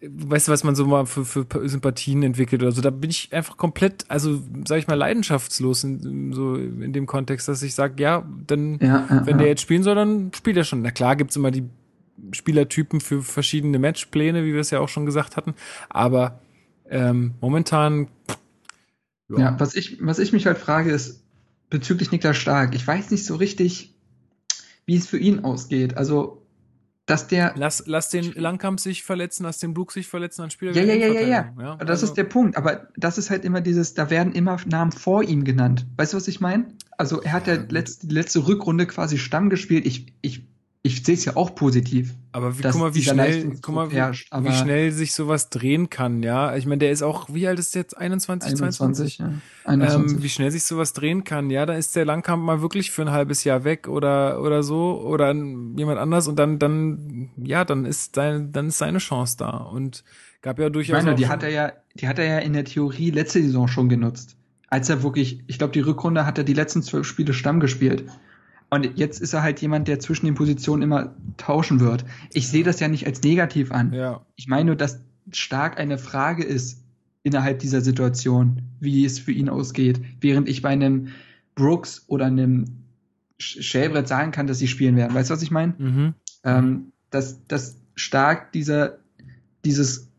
weißt du, was man so mal für, für Sympathien entwickelt oder so, da bin ich einfach komplett, also sage ich mal, leidenschaftslos in, so in dem Kontext, dass ich sage, ja, dann, Ja, ja, wenn der jetzt spielen soll, dann spielt er schon. Na klar gibt's immer die Spielertypen für verschiedene Matchpläne, wie wir es ja auch schon gesagt hatten. Aber ähm, momentan. Ja. ja, was ich, was ich mich halt frage, ist bezüglich Niklas Stark. Ich weiß nicht so richtig, wie es für ihn ausgeht. Also dass der. Lass, lass den Langkamp sich verletzen, lass den Bug sich verletzen, dann spielt er ja, ja, ja, ja, ja. Das also. ist der Punkt. Aber das ist halt immer dieses, da werden immer Namen vor ihm genannt. Weißt du, was ich meine? Also er hat ja letzte, die letzte Rückrunde quasi Stamm gespielt. Ich, ich ich sehe es ja auch positiv. Aber wie, guck mal, wie schnell, guck mal, wie, herrscht, wie, schnell sich sowas drehen kann, ja. Ich meine, der ist auch, wie alt ist der jetzt? 21, 21 22? Ja. 21. Ähm, wie schnell sich sowas drehen kann, ja. Da ist der Langkamp mal wirklich für ein halbes Jahr weg oder, oder so, oder jemand anders und dann, dann, ja, dann ist dein, dann ist seine Chance da. Und gab ja durchaus. Ich meine, die hat er ja, die hat er ja in der Theorie letzte Saison schon genutzt. Als er wirklich, ich glaube, die Rückrunde hat er die letzten zwölf Spiele Stamm gespielt. Und jetzt ist er halt jemand, der zwischen den Positionen immer tauschen wird. Ich sehe das ja nicht als negativ an. Ja. Ich meine nur, dass stark eine Frage ist innerhalb dieser Situation, wie es für ihn ausgeht. Während ich bei einem Brooks oder einem Schäbrett sagen kann, dass sie spielen werden. Weißt du, was ich meine? Mhm. Ähm, dass, dass stark dieser, dieses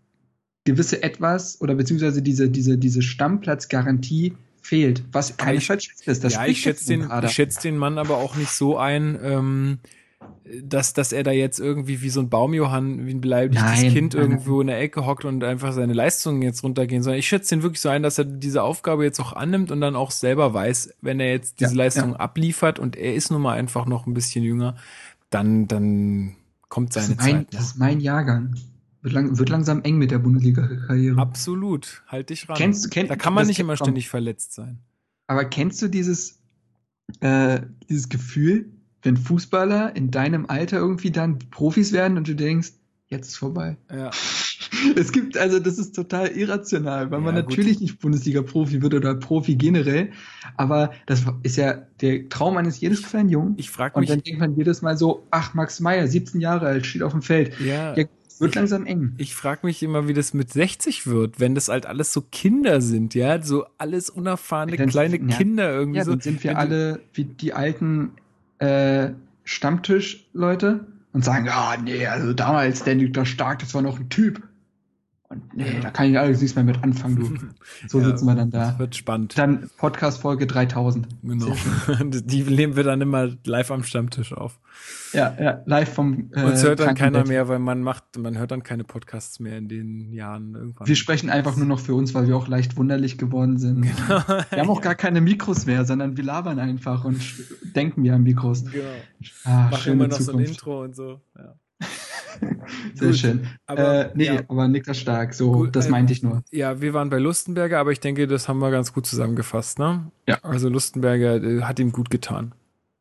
gewisse Etwas oder beziehungsweise diese, diese, diese Stammplatzgarantie fehlt, was keine ich, ist. Das ja, ich schätze den, ich schätze den Mann aber auch nicht so ein, ähm, dass, dass er da jetzt irgendwie wie so ein Baumjohann, wie ein beleidigtes Kind irgendwo in der Ecke hockt und einfach seine Leistungen jetzt runtergehen, sondern ich schätze den wirklich so ein, dass er diese Aufgabe jetzt auch annimmt und dann auch selber weiß, wenn er jetzt diese ja, Leistung ja. abliefert und er ist nun mal einfach noch ein bisschen jünger, dann, dann kommt seine das mein, Zeit. Noch. Das ist mein Jahrgang. Wird, lang, wird langsam eng mit der Bundesliga-Karriere. Absolut. Halt dich ran. Kennst, kenn, da kann man nicht immer ständig verletzt sein. Aber kennst du dieses, äh, dieses Gefühl, wenn Fußballer in deinem Alter irgendwie dann Profis werden und du denkst, jetzt ist vorbei. Ja. Es gibt, also das ist total irrational, weil ja, man natürlich gut. nicht Bundesliga-Profi wird oder Profi generell, aber das ist ja der Traum eines jedes kleinen Jungen. Ich frage mich. Und dann denkt man jedes Mal so, ach, Max Meyer, 17 Jahre alt, steht auf dem Feld. Ja. ja wird langsam eng. Ich frage mich immer, wie das mit 60 wird, wenn das halt alles so Kinder sind, ja, so alles unerfahrene dann, kleine ja, Kinder irgendwie ja, so. Dann sind wir alle wie die alten äh, Stammtischleute und sagen, ja, nee, also damals der Niklas Stark, das war noch ein Typ. Und nee, da kann ich alles nichts mehr mit anfangen, du. So ja, sitzen wir dann da. Das wird spannend. Dann Podcast Folge 3000. Genau. Die nehmen wir dann immer live am Stammtisch auf. Ja, ja, live vom. Äh, Uns hört dann keiner mehr, weil man macht, man hört dann keine Podcasts mehr in den Jahren irgendwann. Wir sprechen einfach nur noch für uns, weil wir auch leicht wunderlich geworden sind. Genau. Wir haben auch gar keine Mikros mehr, sondern wir labern einfach und denken wir an Mikros. Genau. Ah, Machen immer noch Zukunft. so ein Intro und so. Ja. Sehr Gut, schön. Aber, äh, nee, ja. aber Niklas Stark, so, Gut, das meinte ich nur. Ja, wir waren bei Lustenberger, aber ich denke, das haben wir ganz gut zusammengefasst, ne? Ja. Also Lustenberger äh, hat ihm gut getan.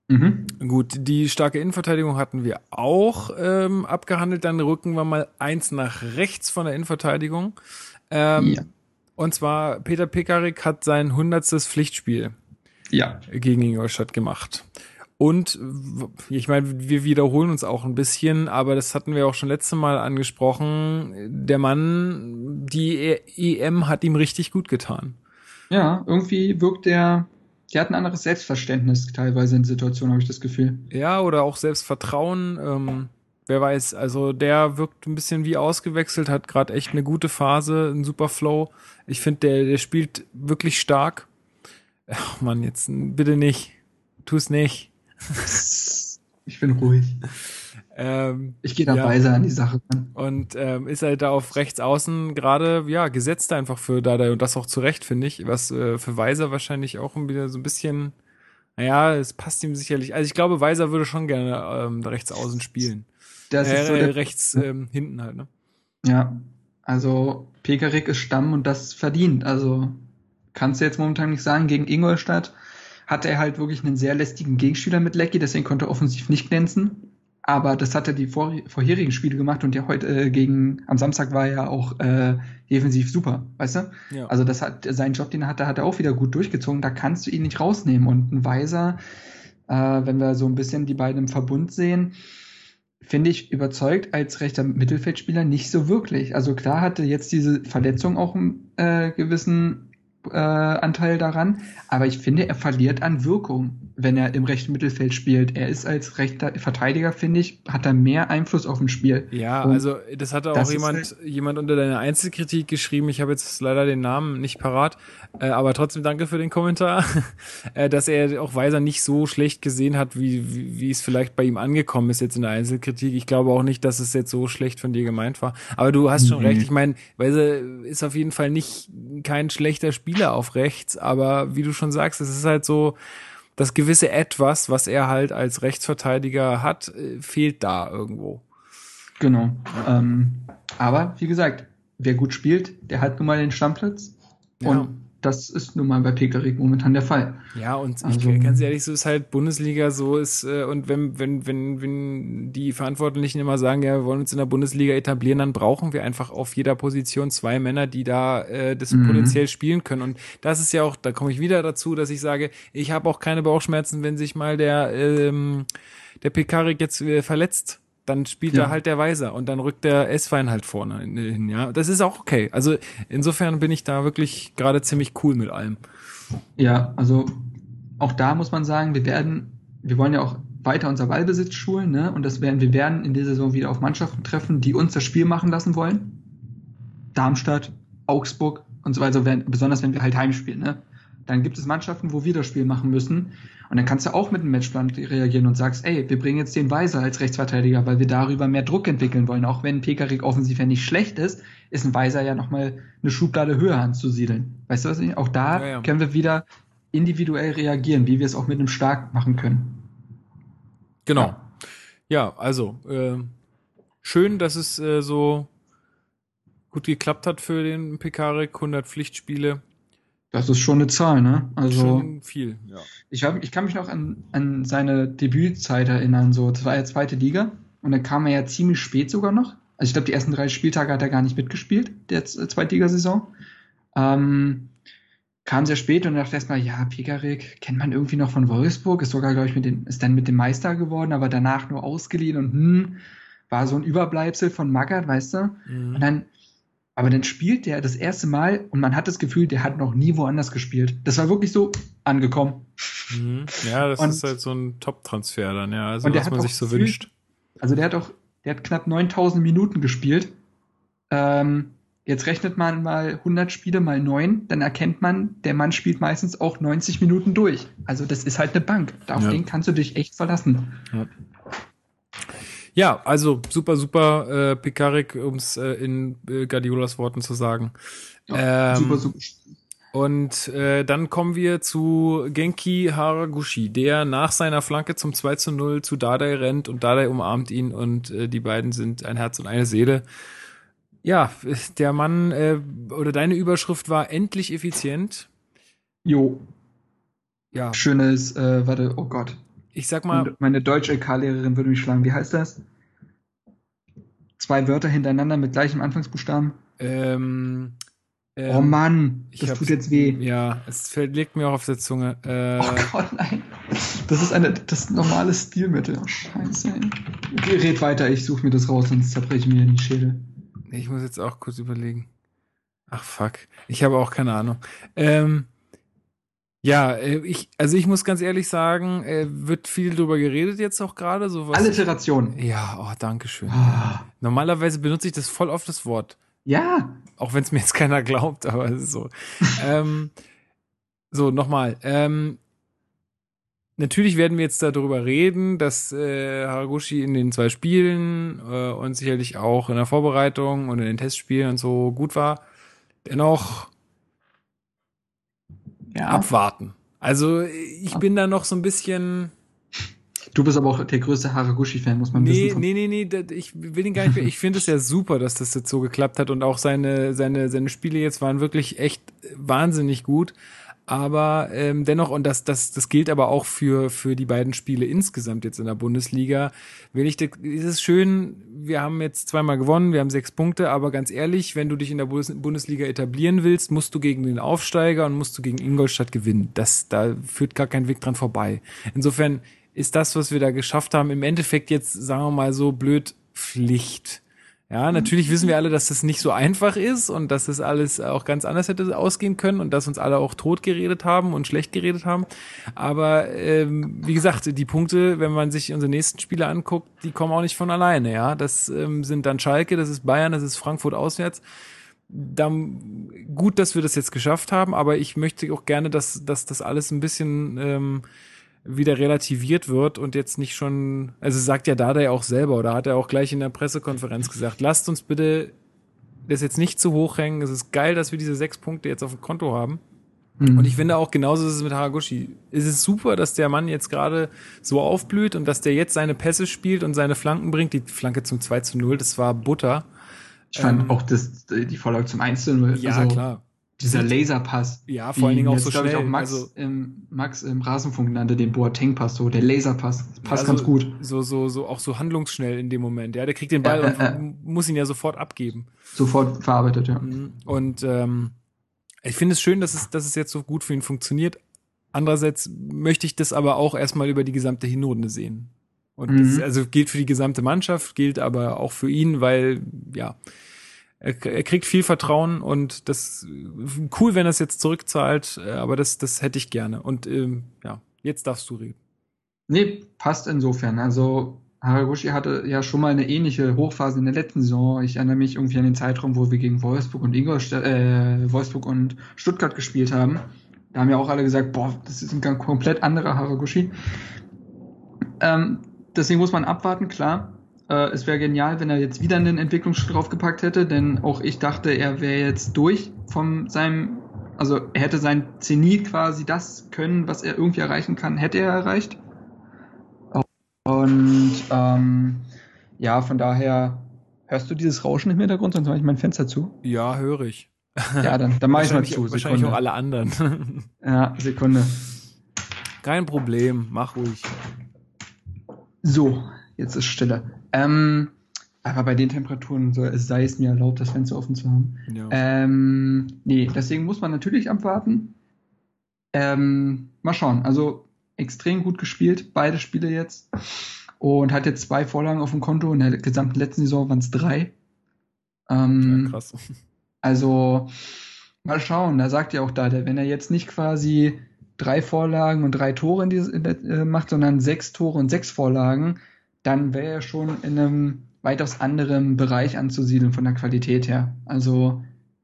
Mhm. Gut, die starke Innenverteidigung hatten wir auch ähm, abgehandelt. Dann rücken wir mal eins nach rechts von der Innenverteidigung. Ähm, ja. Und zwar Peter Pekarik hat sein hundertstes Pflichtspiel ja. gegen Ingolstadt gemacht. Und ich meine, wir wiederholen uns auch ein bisschen, aber das hatten wir auch schon letzte Mal angesprochen. Der Mann, die EM hat ihm richtig gut getan. Ja, irgendwie wirkt der, der hat ein anderes Selbstverständnis teilweise in Situationen, habe ich das Gefühl. Ja, oder auch Selbstvertrauen. Ähm, wer weiß, also der wirkt ein bisschen wie ausgewechselt, hat gerade echt eine gute Phase, einen super Flow. Ich finde, der, der spielt wirklich stark. Ach man, jetzt bitte nicht. Tu es nicht. Ich bin ruhig. Ähm, ich gehe da ja. weiser an die Sache. Und ähm, ist halt da auf rechts außen gerade, ja, gesetzt einfach für Dada und das auch zu Recht, finde ich, was äh, für Weiser wahrscheinlich auch wieder so ein bisschen, naja, es passt ihm sicherlich. Also ich glaube, Weiser würde schon gerne ähm, da rechts außen spielen. Das äh, ist so der, rechts ähm, hinten halt, ne? Ja, also Pekarik ist Stamm und das verdient. Also kannst du jetzt momentan nicht sagen, gegen Ingolstadt hatte er halt wirklich einen sehr lästigen Gegenspieler mit Lecky, deswegen konnte er offensiv nicht glänzen. Aber das hat er die vor, vorherigen Spiele gemacht und ja heute äh, gegen, am Samstag war er auch äh, defensiv super, weißt du? Ja. Also das hat, seinen Job, den er hatte, hat er auch wieder gut durchgezogen, da kannst du ihn nicht rausnehmen. Und ein Weiser, äh, wenn wir so ein bisschen die beiden im Verbund sehen, finde ich überzeugt als rechter Mittelfeldspieler nicht so wirklich. Also klar hatte jetzt diese Verletzung auch einen äh, gewissen äh, Anteil daran, aber ich finde, er verliert an Wirkung, wenn er im rechten Mittelfeld spielt. Er ist als rechter Verteidiger, finde ich, hat er mehr Einfluss auf ein Spiel. Ja, Und also das hatte auch das jemand, halt- jemand unter deiner Einzelkritik geschrieben. Ich habe jetzt leider den Namen nicht parat, äh, aber trotzdem danke für den Kommentar, äh, dass er auch Weiser nicht so schlecht gesehen hat, wie, wie, wie es vielleicht bei ihm angekommen ist jetzt in der Einzelkritik. Ich glaube auch nicht, dass es jetzt so schlecht von dir gemeint war. Aber du hast schon Nee. recht. Ich meine, Weiser ist auf jeden Fall nicht kein schlechter Spieler auf rechts, aber wie du schon sagst, es ist halt so, das gewisse Etwas, was er halt als Rechtsverteidiger hat, äh, fehlt da irgendwo. Genau. Ähm, aber wie gesagt, wer gut spielt, der hat nun mal den Stammplatz. Ja. Und das ist nun mal bei Pekarik momentan der Fall. Ja, und Also- ich ganz ehrlich, so ist halt Bundesliga so ist, äh, und wenn, wenn, wenn, wenn die Verantwortlichen immer sagen, ja, wir wollen uns in der Bundesliga etablieren, dann brauchen wir einfach auf jeder Position zwei Männer, die da äh, das Mhm. potenziell spielen können. Und das ist ja auch, da komme ich wieder dazu, dass ich sage, ich habe auch keine Bauchschmerzen, wenn sich mal der, ähm, der Pekarik jetzt äh, verletzt. Dann spielt Ja. da halt der Weiser und dann rückt der S-Wein halt vorne hin, ja. Das ist auch okay. Also insofern bin ich da wirklich gerade ziemlich cool mit allem. Ja, also auch da muss man sagen, wir werden, wir wollen ja auch weiter unser Ballbesitz schulen, ne? Und das werden, wir werden in dieser Saison wieder auf Mannschaften treffen, die uns das Spiel machen lassen wollen. Darmstadt, Augsburg und so weiter, wenn, besonders wenn wir halt heimspielen, ne? Dann gibt es Mannschaften, wo wir das Spiel machen müssen. Und dann kannst du auch mit einem Matchplan reagieren und sagst, ey, wir bringen jetzt den Weiser als Rechtsverteidiger, weil wir darüber mehr Druck entwickeln wollen. Auch wenn Pekarik offensiv ja nicht schlecht ist, ist ein Weiser ja nochmal eine Schublade höher anzusiedeln. Weißt du was ich? Auch da Ja, ja. können wir wieder individuell reagieren, wie wir es auch mit einem Stark machen können. Genau. Ja. Also äh, schön, dass es äh, so gut geklappt hat für den Pekarik. 100 Pflichtspiele, Das ist schon eine Zahl, ne? Also schon viel. Ja. ich, hab, ich kann mich noch an, an seine Debützeit erinnern, so das war ja zweite Liga und dann kam er ja ziemlich spät sogar noch. Also ich glaube, die ersten drei Spieltage hat er gar nicht mitgespielt, der Z- Zweitligasaison. Ähm, kam sehr spät und dachte erstmal, ja, Pekarik kennt man irgendwie noch von Wolfsburg, ist sogar, glaube ich, mit den, ist dann mit dem Meister geworden, aber danach nur ausgeliehen und hm, war so ein Überbleibsel von Magath, weißt du? Und Mhm. dann, aber dann spielt der das erste Mal und man hat das Gefühl, der hat noch nie woanders gespielt. Das war wirklich so angekommen. Mhm. Ja, das Und- ist halt so ein Top-Transfer dann, ja. Also was man sich so gefühlt- wünscht. Also der hat auch, der hat knapp 9000 Minuten gespielt. Ähm, jetzt rechnet man mal 100 Spiele mal 9, dann erkennt man, der Mann spielt meistens auch 90 Minuten durch. Also das ist halt eine Bank. Auf Ja. den kannst du dich echt verlassen. Ja, also super, super äh, Pekarik, um es äh, in äh, Guardiolas Worten zu sagen. Ähm, super, super. Und äh, dann kommen wir zu Genki Haraguchi, der nach seiner Flanke zum 2 zu 0 zu Dardai rennt und Dardai umarmt ihn und äh, die beiden sind ein Herz und eine Seele. Ja, der Mann äh, oder deine Überschrift war endlich effizient. Jo, Ja, schönes, äh, warte, oh Gott. Ich sag mal, Und meine deutsche LK-Lehrerin würde mich schlagen. Wie heißt das? Zwei Wörter hintereinander mit gleichem Anfangsbuchstaben. ähm, ähm, oh Mann, das tut jetzt weh. Ja, es fällt, liegt mir auch auf der Zunge. Äh, Oh Gott, nein. Das ist eine, das normales Stilmittel. Oh, scheiße, ey. Red weiter, ich suche mir das raus, sonst zerbreche ich mir die Schädel. Ich muss jetzt auch kurz überlegen. Ach fuck, ich habe auch keine Ahnung. Ähm, ja, äh, ich, also ich muss ganz ehrlich sagen, äh, wird viel drüber geredet jetzt auch gerade. So was Alliteration. ja, oh, danke schön. Ah, Normalerweise benutze ich das voll oft das Wort, Ja, auch wenn es mir jetzt keiner glaubt, aber es ist so. ähm, so, nochmal. Ähm, natürlich werden wir jetzt darüber reden, dass äh, Haraguchi in den zwei Spielen äh, und sicherlich auch in der Vorbereitung und in den Testspielen und so gut war. Dennoch ja. abwarten. Also ich bin da noch so ein bisschen. Du bist aber auch der größte Haraguchi-Fan, muss man Nee, wissen. nee, nee, nee, ich will ihn gar nicht mehr. Ich finde es ja super, dass das jetzt so geklappt hat und auch seine, seine, seine Spiele jetzt waren wirklich echt wahnsinnig gut. Aber ähm, dennoch, und das, das, das gilt aber auch für, für die beiden Spiele insgesamt jetzt in der Bundesliga, will ich, ist es schön, wir haben jetzt zweimal gewonnen, wir haben sechs Punkte, aber ganz ehrlich, wenn du dich in der Bundes- Bundesliga etablieren willst, musst du gegen den Aufsteiger und musst du gegen Ingolstadt gewinnen. Das, da führt gar kein Weg dran vorbei. Insofern ist das, was wir da geschafft haben, im Endeffekt jetzt, sagen wir mal so blöd, Pflicht. Ja, natürlich wissen wir alle, dass das nicht so einfach ist und dass das alles auch ganz anders hätte ausgehen können und dass uns alle auch tot geredet haben und schlecht geredet haben. Aber ähm, wie gesagt, die Punkte, wenn man sich unsere nächsten Spiele anguckt, die kommen auch nicht von alleine. Ja, das ähm, sind dann Schalke, das ist Bayern, das ist Frankfurt auswärts. Dann gut, dass wir das jetzt geschafft haben, aber ich möchte auch gerne, dass, dass das alles ein bisschen ähm, wieder relativiert wird und jetzt nicht schon, also sagt ja Dada ja auch selber oder hat er auch gleich in der Pressekonferenz gesagt, lasst uns bitte das jetzt nicht zu hoch hängen. Es ist geil, dass wir diese sechs Punkte jetzt auf dem Konto haben. Mhm. Und ich finde auch genauso ist es mit Haraguchi. Es ist super, dass der Mann jetzt gerade so aufblüht und dass der jetzt seine Pässe spielt und seine Flanken bringt. Die Flanke zum 2 zu 0, das war Butter. Ich fand ähm, auch das, die Vorlage zum 1 zu 0. Ja, also, klar. Dieser Laserpass. Ja, vor allen Dingen auch so schnell. Ich auch Max, also, im, Max im Rasenfunk nannte den Boateng-Pass so, der Laserpass. Passt ja, ganz so, gut. So, so, so, auch so handlungsschnell in dem Moment. Ja, der kriegt den Ball ja, äh, und äh, muss ihn ja sofort abgeben. Sofort verarbeitet, ja. Mhm. Und ähm, ich finde es schön, dass es, dass es jetzt so gut für ihn funktioniert. Andererseits möchte ich das aber auch erstmal über die gesamte Hinrunde sehen. Und mhm. das also gilt für die gesamte Mannschaft, gilt aber auch für ihn, weil, ja, er, er kriegt viel Vertrauen und das cool, wenn er es jetzt zurückzahlt, äh, aber das, das hätte ich gerne. Und ähm, ja, jetzt darfst du reden. Nee, passt insofern. Also Haraguchi hatte ja schon mal eine ähnliche Hochphase in der letzten Saison. Ich erinnere mich irgendwie an den Zeitraum, wo wir gegen Wolfsburg und Ingolstadt, äh, Wolfsburg und Stuttgart gespielt haben. Da haben ja auch alle gesagt, boah, das ist ein komplett anderer Haraguchi. Ähm, deswegen muss man abwarten, klar. Äh, es wäre genial, wenn er jetzt wieder einen Entwicklungsschritt draufgepackt hätte, denn auch ich dachte, er wäre jetzt durch von seinem, also er hätte sein Zenit quasi das können, was er irgendwie erreichen kann, hätte er erreicht. Und ähm, ja, von daher hörst du dieses Rauschen im Hintergrund, sonst mache ich mein Fenster zu. Ja, höre ich. Ja, dann, dann mache ich mal zu. Sekunde. Wahrscheinlich auch alle anderen. Ja, Sekunde. Kein Problem, mach ruhig. So, jetzt ist Stille. Ähm, aber bei den Temperaturen so, es sei es mir erlaubt, das Fenster offen zu haben. Ja. Ähm, nee, deswegen muss man natürlich abwarten. Ähm, mal schauen. Also extrem gut gespielt, beide Spiele jetzt. Und hat jetzt zwei Vorlagen auf dem Konto. In der gesamten letzten Saison waren es drei. Ähm, ja, krass. Also mal schauen. Da sagt ja auch da, wenn er jetzt nicht quasi drei Vorlagen und drei Tore in dieses, in der, äh, macht, sondern sechs Tore und sechs Vorlagen, dann wäre er schon in einem weitaus anderen Bereich anzusiedeln von der Qualität her. Also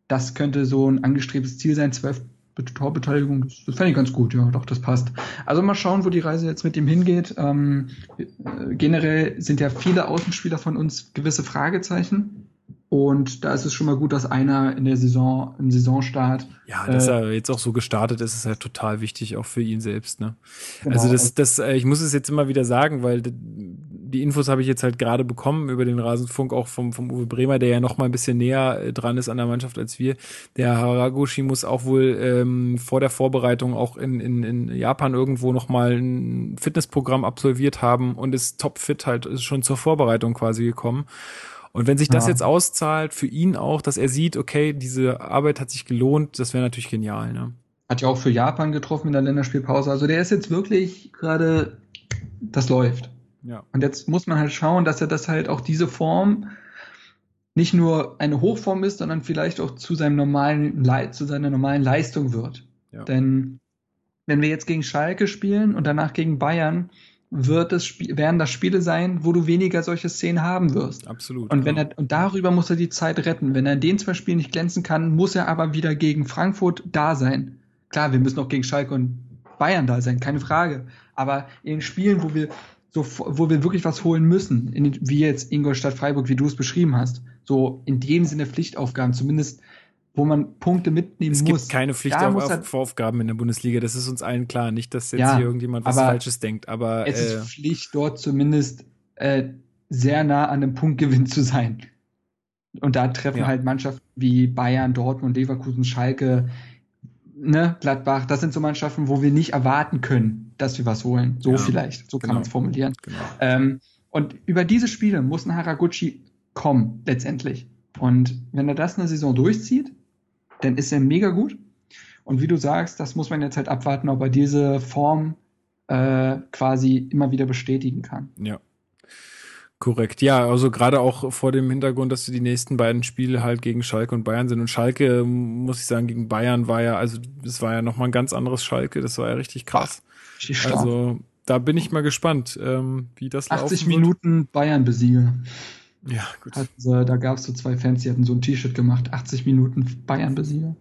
das könnte so ein angestrebtes Ziel sein, zwölf Torbeteiligung, das, fände ich ganz gut, ja, doch, das passt. Also mal schauen, wo die Reise jetzt mit ihm hingeht. Ähm, äh, generell sind ja viele Außenspieler von uns gewisse Fragezeichen. Und da ist es schon mal gut, dass einer in der Saison, im Saisonstart. Ja, dass äh, er jetzt auch so gestartet ist, ist ja total wichtig, auch für ihn selbst. Ne? Genau. Also das, das, äh, ich muss es jetzt immer wieder sagen, weil die Infos habe ich jetzt halt gerade bekommen über den Rasenfunk auch vom, vom Uwe Bremer, der ja noch mal ein bisschen näher äh, dran ist an der Mannschaft als wir. Der Haraguchi muss auch wohl ähm, vor der Vorbereitung auch in, in, in Japan irgendwo noch mal ein Fitnessprogramm absolviert haben und ist topfit halt ist schon zur Vorbereitung quasi gekommen. Und wenn sich das ja. jetzt auszahlt, für ihn auch, dass er sieht, okay, diese Arbeit hat sich gelohnt, das wäre natürlich genial. Ne? Hat ja auch für Japan getroffen in der Länderspielpause. Also der ist jetzt wirklich gerade, das läuft. Ja. Und jetzt muss man halt schauen, dass er das halt auch diese Form nicht nur eine Hochform ist, sondern vielleicht auch zu seinem normalen, zu seiner normalen Leistung wird. Ja. Denn wenn wir jetzt gegen Schalke spielen und danach gegen Bayern, wird es, werden das Spiele sein, wo du weniger solche Szenen haben wirst. Absolut. Und wenn ja. er, und darüber muss er die Zeit retten. Wenn er in den zwei Spielen nicht glänzen kann, muss er aber wieder gegen Frankfurt da sein. Klar, wir müssen auch gegen Schalke und Bayern da sein, keine Frage. Aber in Spielen, wo wir so, wo wir wirklich was holen müssen, in, wie jetzt Ingolstadt Freiburg, wie du es beschrieben hast, so in dem Sinne Pflichtaufgaben, zumindest wo man Punkte mitnehmen muss. Es gibt keine Pflichtaufgaben in der Bundesliga, das ist uns allen klar. Nicht, dass jetzt ja, hier irgendjemand was Falsches denkt, aber. Es äh, ist Pflicht, dort zumindest äh, sehr nah an einem Punktgewinn zu sein. Und da treffen ja. halt Mannschaften wie Bayern, Dortmund, Leverkusen, Schalke, ne, Gladbach, das sind so Mannschaften, wo wir nicht erwarten können, dass wir was holen. So ja, vielleicht, so genau. kann man es formulieren. Genau. Ähm, und über diese Spiele muss ein Haraguchi kommen, letztendlich. Und wenn er das eine Saison durchzieht, dann ist er mega gut. Und wie du sagst, das muss man jetzt halt abwarten, ob er diese Form äh, quasi immer wieder bestätigen kann. Ja. Korrekt, ja, also gerade auch vor dem Hintergrund, dass die nächsten beiden Spiele halt gegen Schalke und Bayern sind. Und Schalke, muss ich sagen, gegen Bayern war ja, also das war ja nochmal ein ganz anderes Schalke, das war ja richtig krass. Also da bin ich mal gespannt, ähm, wie das 80 Minuten Bayern besiege. Ja, gut. Hat, äh, da gab es so zwei Fans, die hatten so ein T-Shirt gemacht, 80 Minuten Bayern besiege.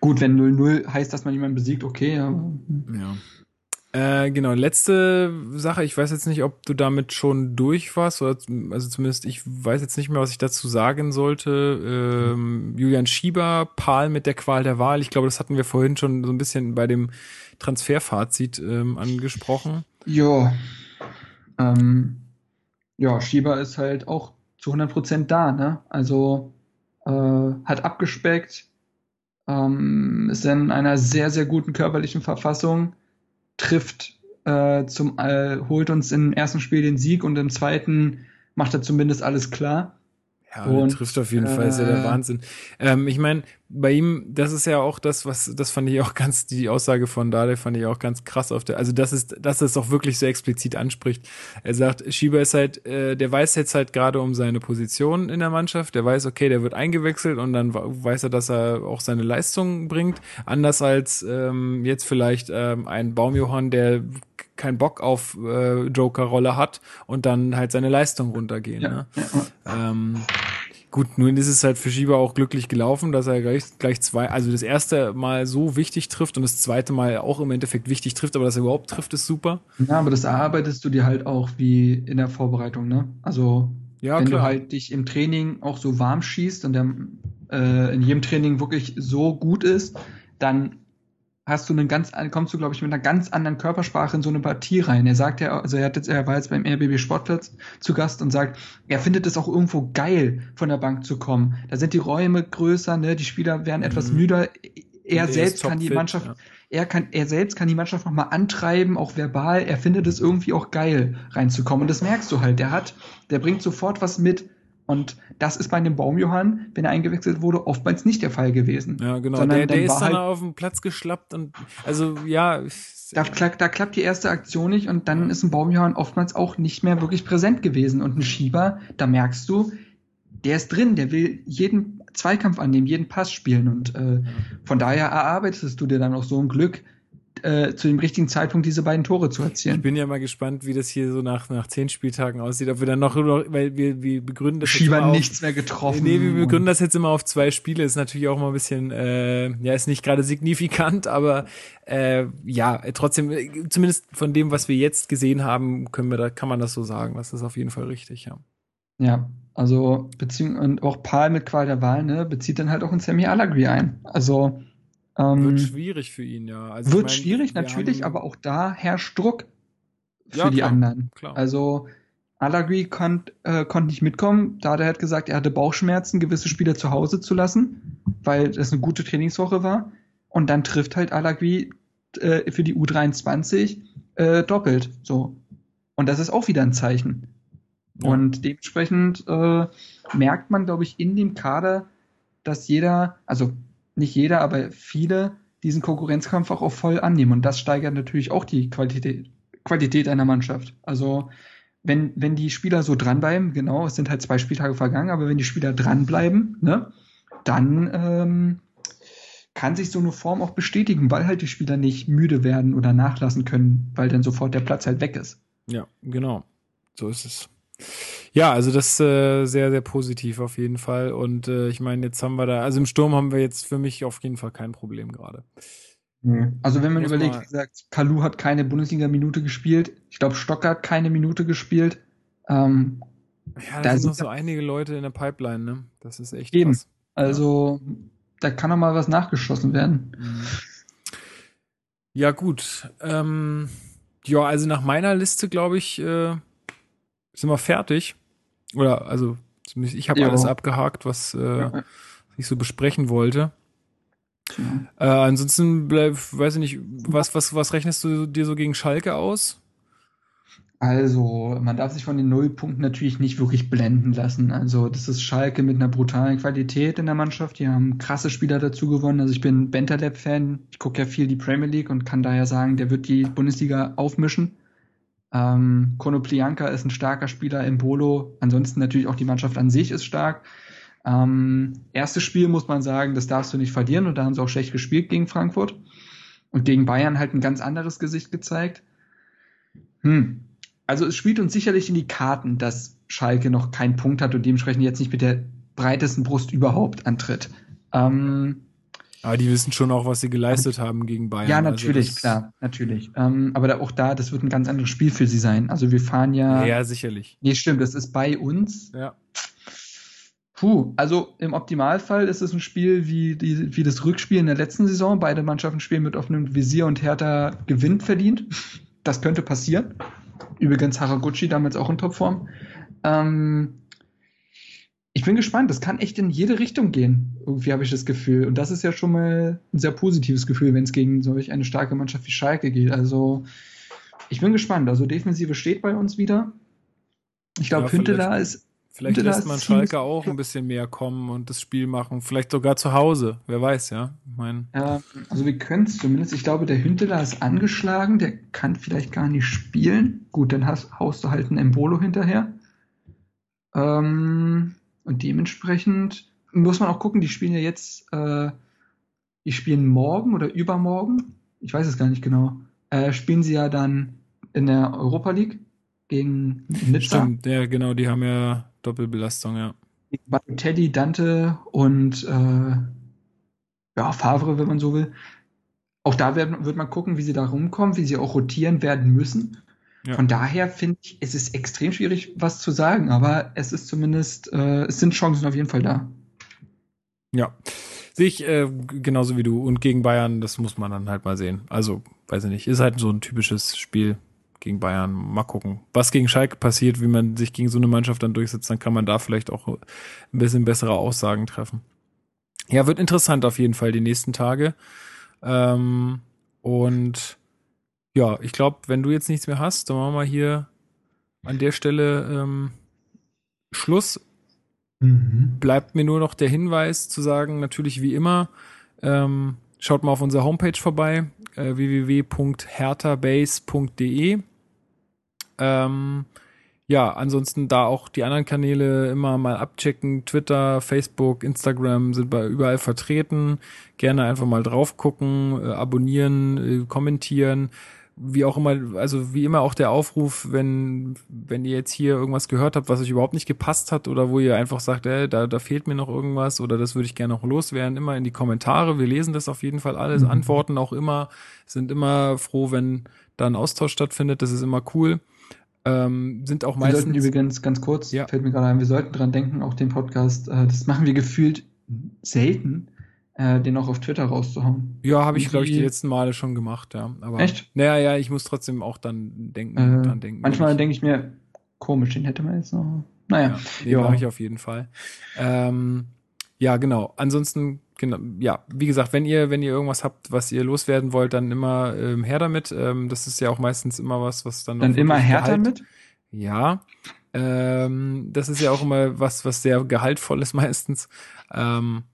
Gut, wenn 0-0 heißt, dass man jemanden besiegt, okay, aber Ja. Äh, genau, letzte Sache, ich weiß jetzt nicht, ob du damit schon durch warst, oder, also zumindest ich weiß jetzt nicht mehr, was ich dazu sagen sollte. Ähm, Julian Schieber, Paul mit der Qual der Wahl, ich glaube, das hatten wir vorhin schon so ein bisschen bei dem Transferfazit ähm, angesprochen. Ja. Ähm, ja, Schieber ist halt auch zu 100% da, ne? Also äh, hat abgespeckt, ähm, ist in einer sehr, sehr guten körperlichen Verfassung, trifft äh, zum, äh, holt uns im ersten Spiel den Sieg und im zweiten macht er zumindest alles klar. Ja, Und, trifft auf jeden Fall, ist ja der äh, Wahnsinn. Ähm, ich meine, bei ihm, das ist ja auch das, was, das fand ich auch ganz, die Aussage von Dade fand ich auch ganz krass auf der, also das ist, dass es auch wirklich so explizit anspricht. Er sagt, Schieber ist halt, äh, der weiß jetzt halt gerade um seine Position in der Mannschaft, der weiß, okay, der wird eingewechselt und dann weiß er, dass er auch seine Leistung bringt. Anders als ähm, jetzt vielleicht ähm, ein Baumjohann, der keinen Bock auf äh, Joker-Rolle hat und dann halt seine Leistung runtergehen. Ne? ja, ja. Ähm, gut, nun ist es halt für Schieber auch glücklich gelaufen, dass er gleich, gleich zwei, also das erste Mal so wichtig trifft und das zweite Mal auch im Endeffekt wichtig trifft, aber dass er überhaupt trifft, ist super. Ja, aber das erarbeitest du dir halt auch wie in der Vorbereitung, ne? Also Ja, wenn klar. du halt dich im Training auch so warm schießt und der äh, in jedem Training wirklich so gut ist, dann hast du einen ganz, an- kommst du, glaube ich, mit einer ganz anderen Körpersprache in so eine Partie rein. Er sagt ja, also er hat jetzt, er war jetzt beim RBB Sportplatz zu Gast und sagt, er findet es auch irgendwo geil, von der Bank zu kommen. Da sind die Räume größer, ne, die Spieler werden etwas Mhm. müder. Er Und selbst kann die Mannschaft, ja. er kann, er selbst kann die Mannschaft nochmal antreiben, auch verbal. Er findet es irgendwie auch geil, reinzukommen. Und das merkst du halt. Der hat, der bringt sofort was mit. Und das ist bei einem Baumjohann, wenn er eingewechselt wurde, oftmals nicht der Fall gewesen. Ja, genau. Sondern Der, der dann ist dann halt- auf den Platz geschlappt und also ja, Da, klappt- da klappt die erste Aktion nicht und dann ist ein Baumjohann oftmals auch nicht mehr wirklich präsent gewesen. Und ein Schieber, da merkst du, der ist drin, der will jeden Zweikampf annehmen, jeden Pass spielen. Und äh, von daher erarbeitest du dir dann auch so ein Glück, äh, zu dem richtigen Zeitpunkt diese beiden Tore zu Ich erzielen. bin ja mal gespannt, wie das hier so nach, nach zehn Spieltagen aussieht. Ob wir dann noch, weil wir, wir begründen das jetzt Schieber immer auf- nichts mehr getroffen. Nee, wir begründen das jetzt immer auf zwei Spiele. Ist natürlich auch mal ein bisschen, äh, ja, ist nicht gerade signifikant, aber äh, ja, trotzdem, äh, zumindest von dem, was wir jetzt gesehen haben, können wir da, kann man das so sagen. Das ist auf jeden Fall richtig, ja. Ja, also beziehung und auch Paul mit Qual der Wahl, ne, bezieht dann halt auch einen Sammy Allegri ein. Also ähm, Wird wird, schwierig für ihn, ja. Also ich mein, schwierig wir natürlich, aber auch da herrscht Druck für Ja, die klar, anderen. klar. Also Allegri konnt, äh, konnte nicht mitkommen, da der hat gesagt, er hatte Bauchschmerzen, gewisse Spieler zu Hause zu lassen, weil das eine gute Trainingswoche war. Und dann trifft halt Allegri äh, für die U23 äh, doppelt. So. Und das ist auch wieder ein Zeichen. Ja. Und dementsprechend äh, merkt man, glaube ich, in dem Kader, dass jeder, also nicht jeder, aber viele diesen Konkurrenzkampf auch auf voll annehmen. Und das steigert natürlich auch die Qualität, Qualität einer Mannschaft. Also wenn, wenn die Spieler so dranbleiben, genau, es sind halt zwei Spieltage vergangen, aber wenn die Spieler dranbleiben, ne, dann ähm, kann sich so eine Form auch bestätigen, weil halt die Spieler nicht müde werden oder nachlassen können, weil dann sofort der Platz halt weg ist. Ja, genau. So ist es. Ja, also das äh, sehr, sehr positiv auf jeden Fall. Und äh, ich meine, jetzt haben wir da, also im Sturm haben wir jetzt für mich auf jeden Fall kein Problem gerade. Also wenn man Muss überlegt, wie gesagt, Kalu hat keine Bundesliga-Minute gespielt, ich glaube Stocker hat keine Minute gespielt. Ähm, Ja, da, Da sind noch sind- so einige Leute in der Pipeline, ne? Das ist echt Eben. krass. also da kann noch mal was nachgeschossen werden. Mhm. Ja, gut. Ähm, ja, also nach meiner Liste, glaube ich, äh, sind wir fertig. Oder, also, ich habe alles abgehakt, was äh, ich so besprechen wollte. Äh, ansonsten bleib, weiß ich nicht, was, was, was rechnest du dir so gegen Schalke aus? Also, man darf sich von den Nullpunkten natürlich nicht wirklich blenden lassen. Also, das ist Schalke mit einer brutalen Qualität in der Mannschaft. Die haben krasse Spieler dazu gewonnen. Also, ich bin Bentaleb-Fan. Ich gucke ja viel die Premier League und kann daher sagen, der wird die Bundesliga aufmischen. Ähm, Konoplianka ist ein starker Spieler im Bolo. Ansonsten natürlich auch die Mannschaft an sich ist stark. Ähm, erstes Spiel muss man sagen, das darfst du nicht verlieren und da haben sie auch schlecht gespielt gegen Frankfurt und gegen Bayern halt ein ganz anderes Gesicht gezeigt. Hm. Also es spielt uns sicherlich in die Karten, dass Schalke noch keinen Punkt hat und dementsprechend jetzt nicht mit der breitesten Brust überhaupt antritt. Ähm, aber die wissen schon auch, was sie geleistet haben gegen Bayern. Ja, also natürlich, also klar, natürlich. Ähm, aber da, auch da, das wird ein ganz anderes Spiel für sie sein. Also wir fahren ja. Ja, sicherlich. Nee, stimmt, das ist bei uns. Ja. Puh, also im Optimalfall ist es ein Spiel wie, die, wie das Rückspiel in der letzten Saison. Beide Mannschaften spielen mit offenem Visier und Hertha gewinnt verdient. Das könnte passieren. Übrigens Haraguchi damals auch in Topform. Ähm, ich bin gespannt, das kann echt in jede Richtung gehen. Irgendwie habe ich das Gefühl. Und das ist ja schon mal ein sehr positives Gefühl, wenn es gegen solch eine starke Mannschaft wie Schalke geht. Also ich bin gespannt. Also Defensive steht bei uns wieder. Ich glaube, ja, Hünteler ist. Vielleicht Hünteler lässt man Schalke auch ein bisschen mehr kommen und das Spiel machen. Vielleicht sogar zu Hause. Wer weiß, ja. Ich mein ja also wir können es zumindest. Ich glaube, der Hünteler ist angeschlagen. Der kann vielleicht gar nicht spielen. Gut, dann hast, haust du halt einen Embolo hinterher. Ähm, und dementsprechend muss man auch gucken, die spielen ja jetzt, äh, die spielen morgen oder übermorgen, ich weiß es gar nicht genau, äh, spielen sie ja dann in der Europa League gegen Nizza. Stimmt, ja genau, die haben ja Doppelbelastung, ja. Teddy, Dante und äh, ja, Favre, wenn man so will. Auch da wird, wird man gucken, wie sie da rumkommen, wie sie auch rotieren werden müssen. Ja. Von daher finde ich, es ist extrem schwierig, was zu sagen, aber es ist zumindest, äh, es sind Chancen auf jeden Fall da. Ja, sehe ich äh, genauso wie du. Und gegen Bayern, das muss man dann halt mal sehen. Also, weiß ich nicht, ist halt so ein typisches Spiel gegen Bayern. Mal gucken, was gegen Schalke passiert, wie man sich gegen so eine Mannschaft dann durchsetzt, dann kann man da vielleicht auch ein bisschen bessere Aussagen treffen. Ja, wird interessant auf jeden Fall die nächsten Tage. Ähm, und ja, ich glaube, wenn du jetzt nichts mehr hast, dann machen wir hier an der Stelle ähm, Schluss. Mhm. Bleibt mir nur noch der Hinweis zu sagen, natürlich wie immer, ähm, schaut mal auf unserer Homepage vorbei, äh, www.herterbase.de. Ähm, ja, ansonsten da auch die anderen Kanäle immer mal abchecken. Twitter, Facebook, Instagram sind bei überall vertreten. Gerne einfach mal drauf gucken, äh, abonnieren, äh, kommentieren wie auch immer, also wie immer auch der Aufruf, wenn, wenn ihr jetzt hier irgendwas gehört habt, was euch überhaupt nicht gepasst hat oder wo ihr einfach sagt, ey, da, da fehlt mir noch irgendwas oder das würde ich gerne noch loswerden, immer in die Kommentare. Wir lesen das auf jeden Fall alles, mhm. antworten auch immer, sind immer froh, wenn da ein Austausch stattfindet, das ist immer cool. Ähm, sind auch meistens. Wir sollten übrigens ganz kurz, ja. fällt mir gerade ein, wir sollten dran denken, auch den Podcast, äh, das machen wir gefühlt selten, äh, den auch auf Twitter rauszuhauen. Ja, habe ich, glaube ich, die letzten Male schon gemacht, ja. Aber, Echt? Naja, ja, ich muss trotzdem auch dann denken. Äh, dran denken manchmal denke ich mir, komisch, den hätte man jetzt noch. Naja. Ja, den mache ich auf jeden Fall. Ähm, ja, genau. Ansonsten, genau, ja, wie gesagt, wenn ihr, wenn ihr irgendwas habt, was ihr loswerden wollt, dann immer ähm, her damit. Ähm, das ist ja auch meistens immer was, was dann. Dann immer her damit? Ja. Ähm, das ist ja auch immer was, was sehr gehaltvoll ist meistens. Ähm,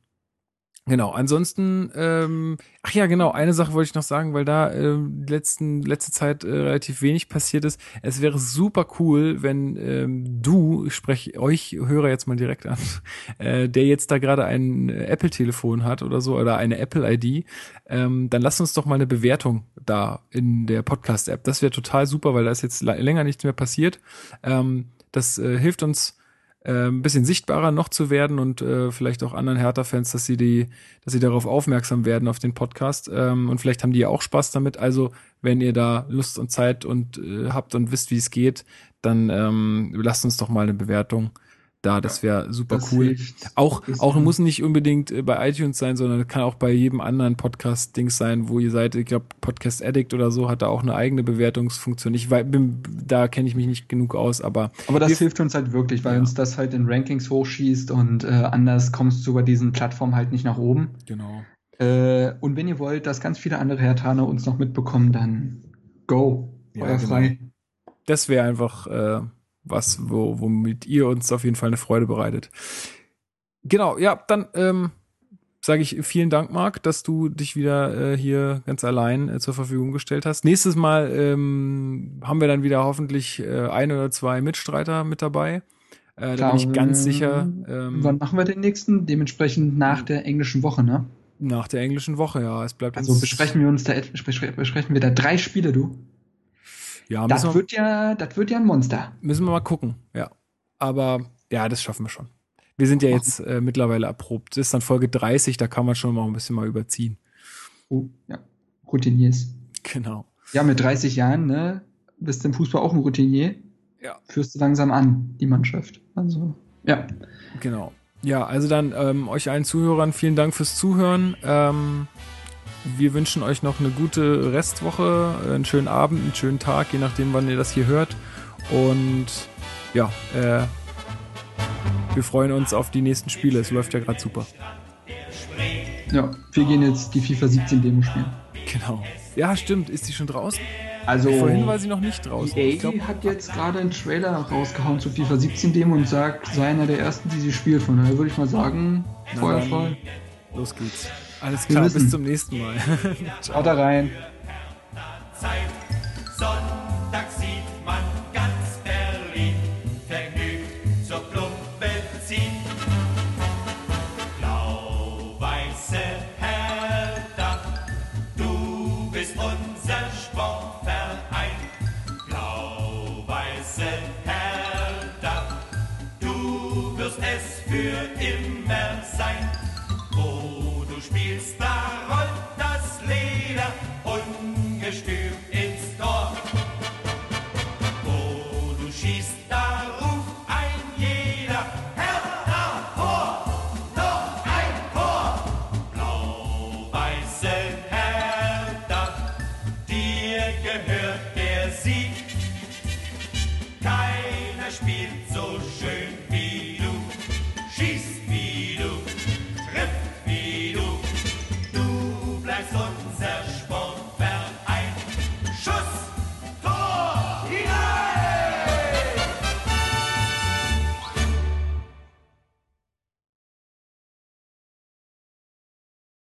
Genau, ansonsten, ähm, ach ja, genau, eine Sache wollte ich noch sagen, weil da äh, letzten, letzte Zeit äh, relativ wenig passiert ist. Es wäre super cool, wenn ähm, du, ich spreche euch Hörer jetzt mal direkt an, äh, der jetzt da gerade ein Apple-Telefon hat oder so, oder eine Apple-ID, ähm, dann lasst uns doch mal eine Bewertung da in der Podcast-App. Das wäre total super, weil da ist jetzt länger nichts mehr passiert. Ähm, das äh, hilft uns äh, ein bisschen sichtbarer noch zu werden und äh, vielleicht auch anderen Hertha-Fans, dass sie die, dass sie darauf aufmerksam werden auf den Podcast ähm, und vielleicht haben die ja auch Spaß damit. Also wenn ihr da Lust und Zeit und äh, habt und wisst, wie es geht, dann ähm, lasst uns doch mal eine Bewertung da. Das wäre super das cool. Auch, auch muss nicht unbedingt äh, bei iTunes sein, sondern kann auch bei jedem anderen Podcast-Dings sein, wo ihr seid. Ich glaube, Podcast Addict oder so hat da auch eine eigene Bewertungsfunktion. Ich bin, da kenne ich mich nicht genug aus, aber. Aber das hilft uns halt wirklich, weil ja. uns das halt in Rankings hochschießt und äh, anders kommst du bei diesen Plattformen halt nicht nach oben. Genau. Äh, und wenn ihr wollt, dass ganz viele andere Hertaner uns noch mitbekommen, dann go. Ja, Feuer genau. frei. Das wäre einfach äh, was, wo, womit ihr uns auf jeden Fall eine Freude bereitet. Genau, ja, dann ähm, sage ich vielen Dank, Marc, dass du dich wieder äh, hier ganz allein äh, zur Verfügung gestellt hast. Nächstes Mal ähm, haben wir dann wieder hoffentlich äh, ein oder zwei Mitstreiter mit dabei. Äh, da bin ich ganz sicher. Ähm, wann machen wir den nächsten? Dementsprechend nach der englischen Woche, ne? Nach der englischen Woche, ja. Es bleibt also besprechen wir uns da besprechen wir da drei Spiele, du. Ja, das wir, wird ja, das wird ja ein Monster. Müssen wir mal gucken, ja. Aber ja, das schaffen wir schon. Wir sind ja jetzt äh, mittlerweile erprobt. Das ist dann Folge 30, da kann man schon mal ein bisschen mal überziehen. Oh, ja. Routiniers. Genau. Ja, mit 30 Jahren, ne, bist du im Fußball auch ein Routinier. Ja. Führst du langsam an, die Mannschaft. Also, ja. Genau. Ja, also dann ähm, euch allen Zuhörern vielen Dank fürs Zuhören. Ähm, wir wünschen euch noch eine gute Restwoche, einen schönen Abend, einen schönen Tag, je nachdem, wann ihr das hier hört. Und ja, äh, wir freuen uns auf die nächsten Spiele. Es läuft ja gerade super. Ja, wir gehen jetzt die FIFA 17 Demo spielen. Genau. Ja, stimmt. Ist die schon draußen? Also, Vorhin war sie noch nicht draußen. Die glaub, hat jetzt gerade einen Trailer rausgehauen zu FIFA 17 Demo und sagt, sei einer der ersten, die sie spielt. Von daher würde ich mal sagen, Feuer frei. Los geht's. Alles klar, bis zum nächsten Mal. Ciao. da rein. unser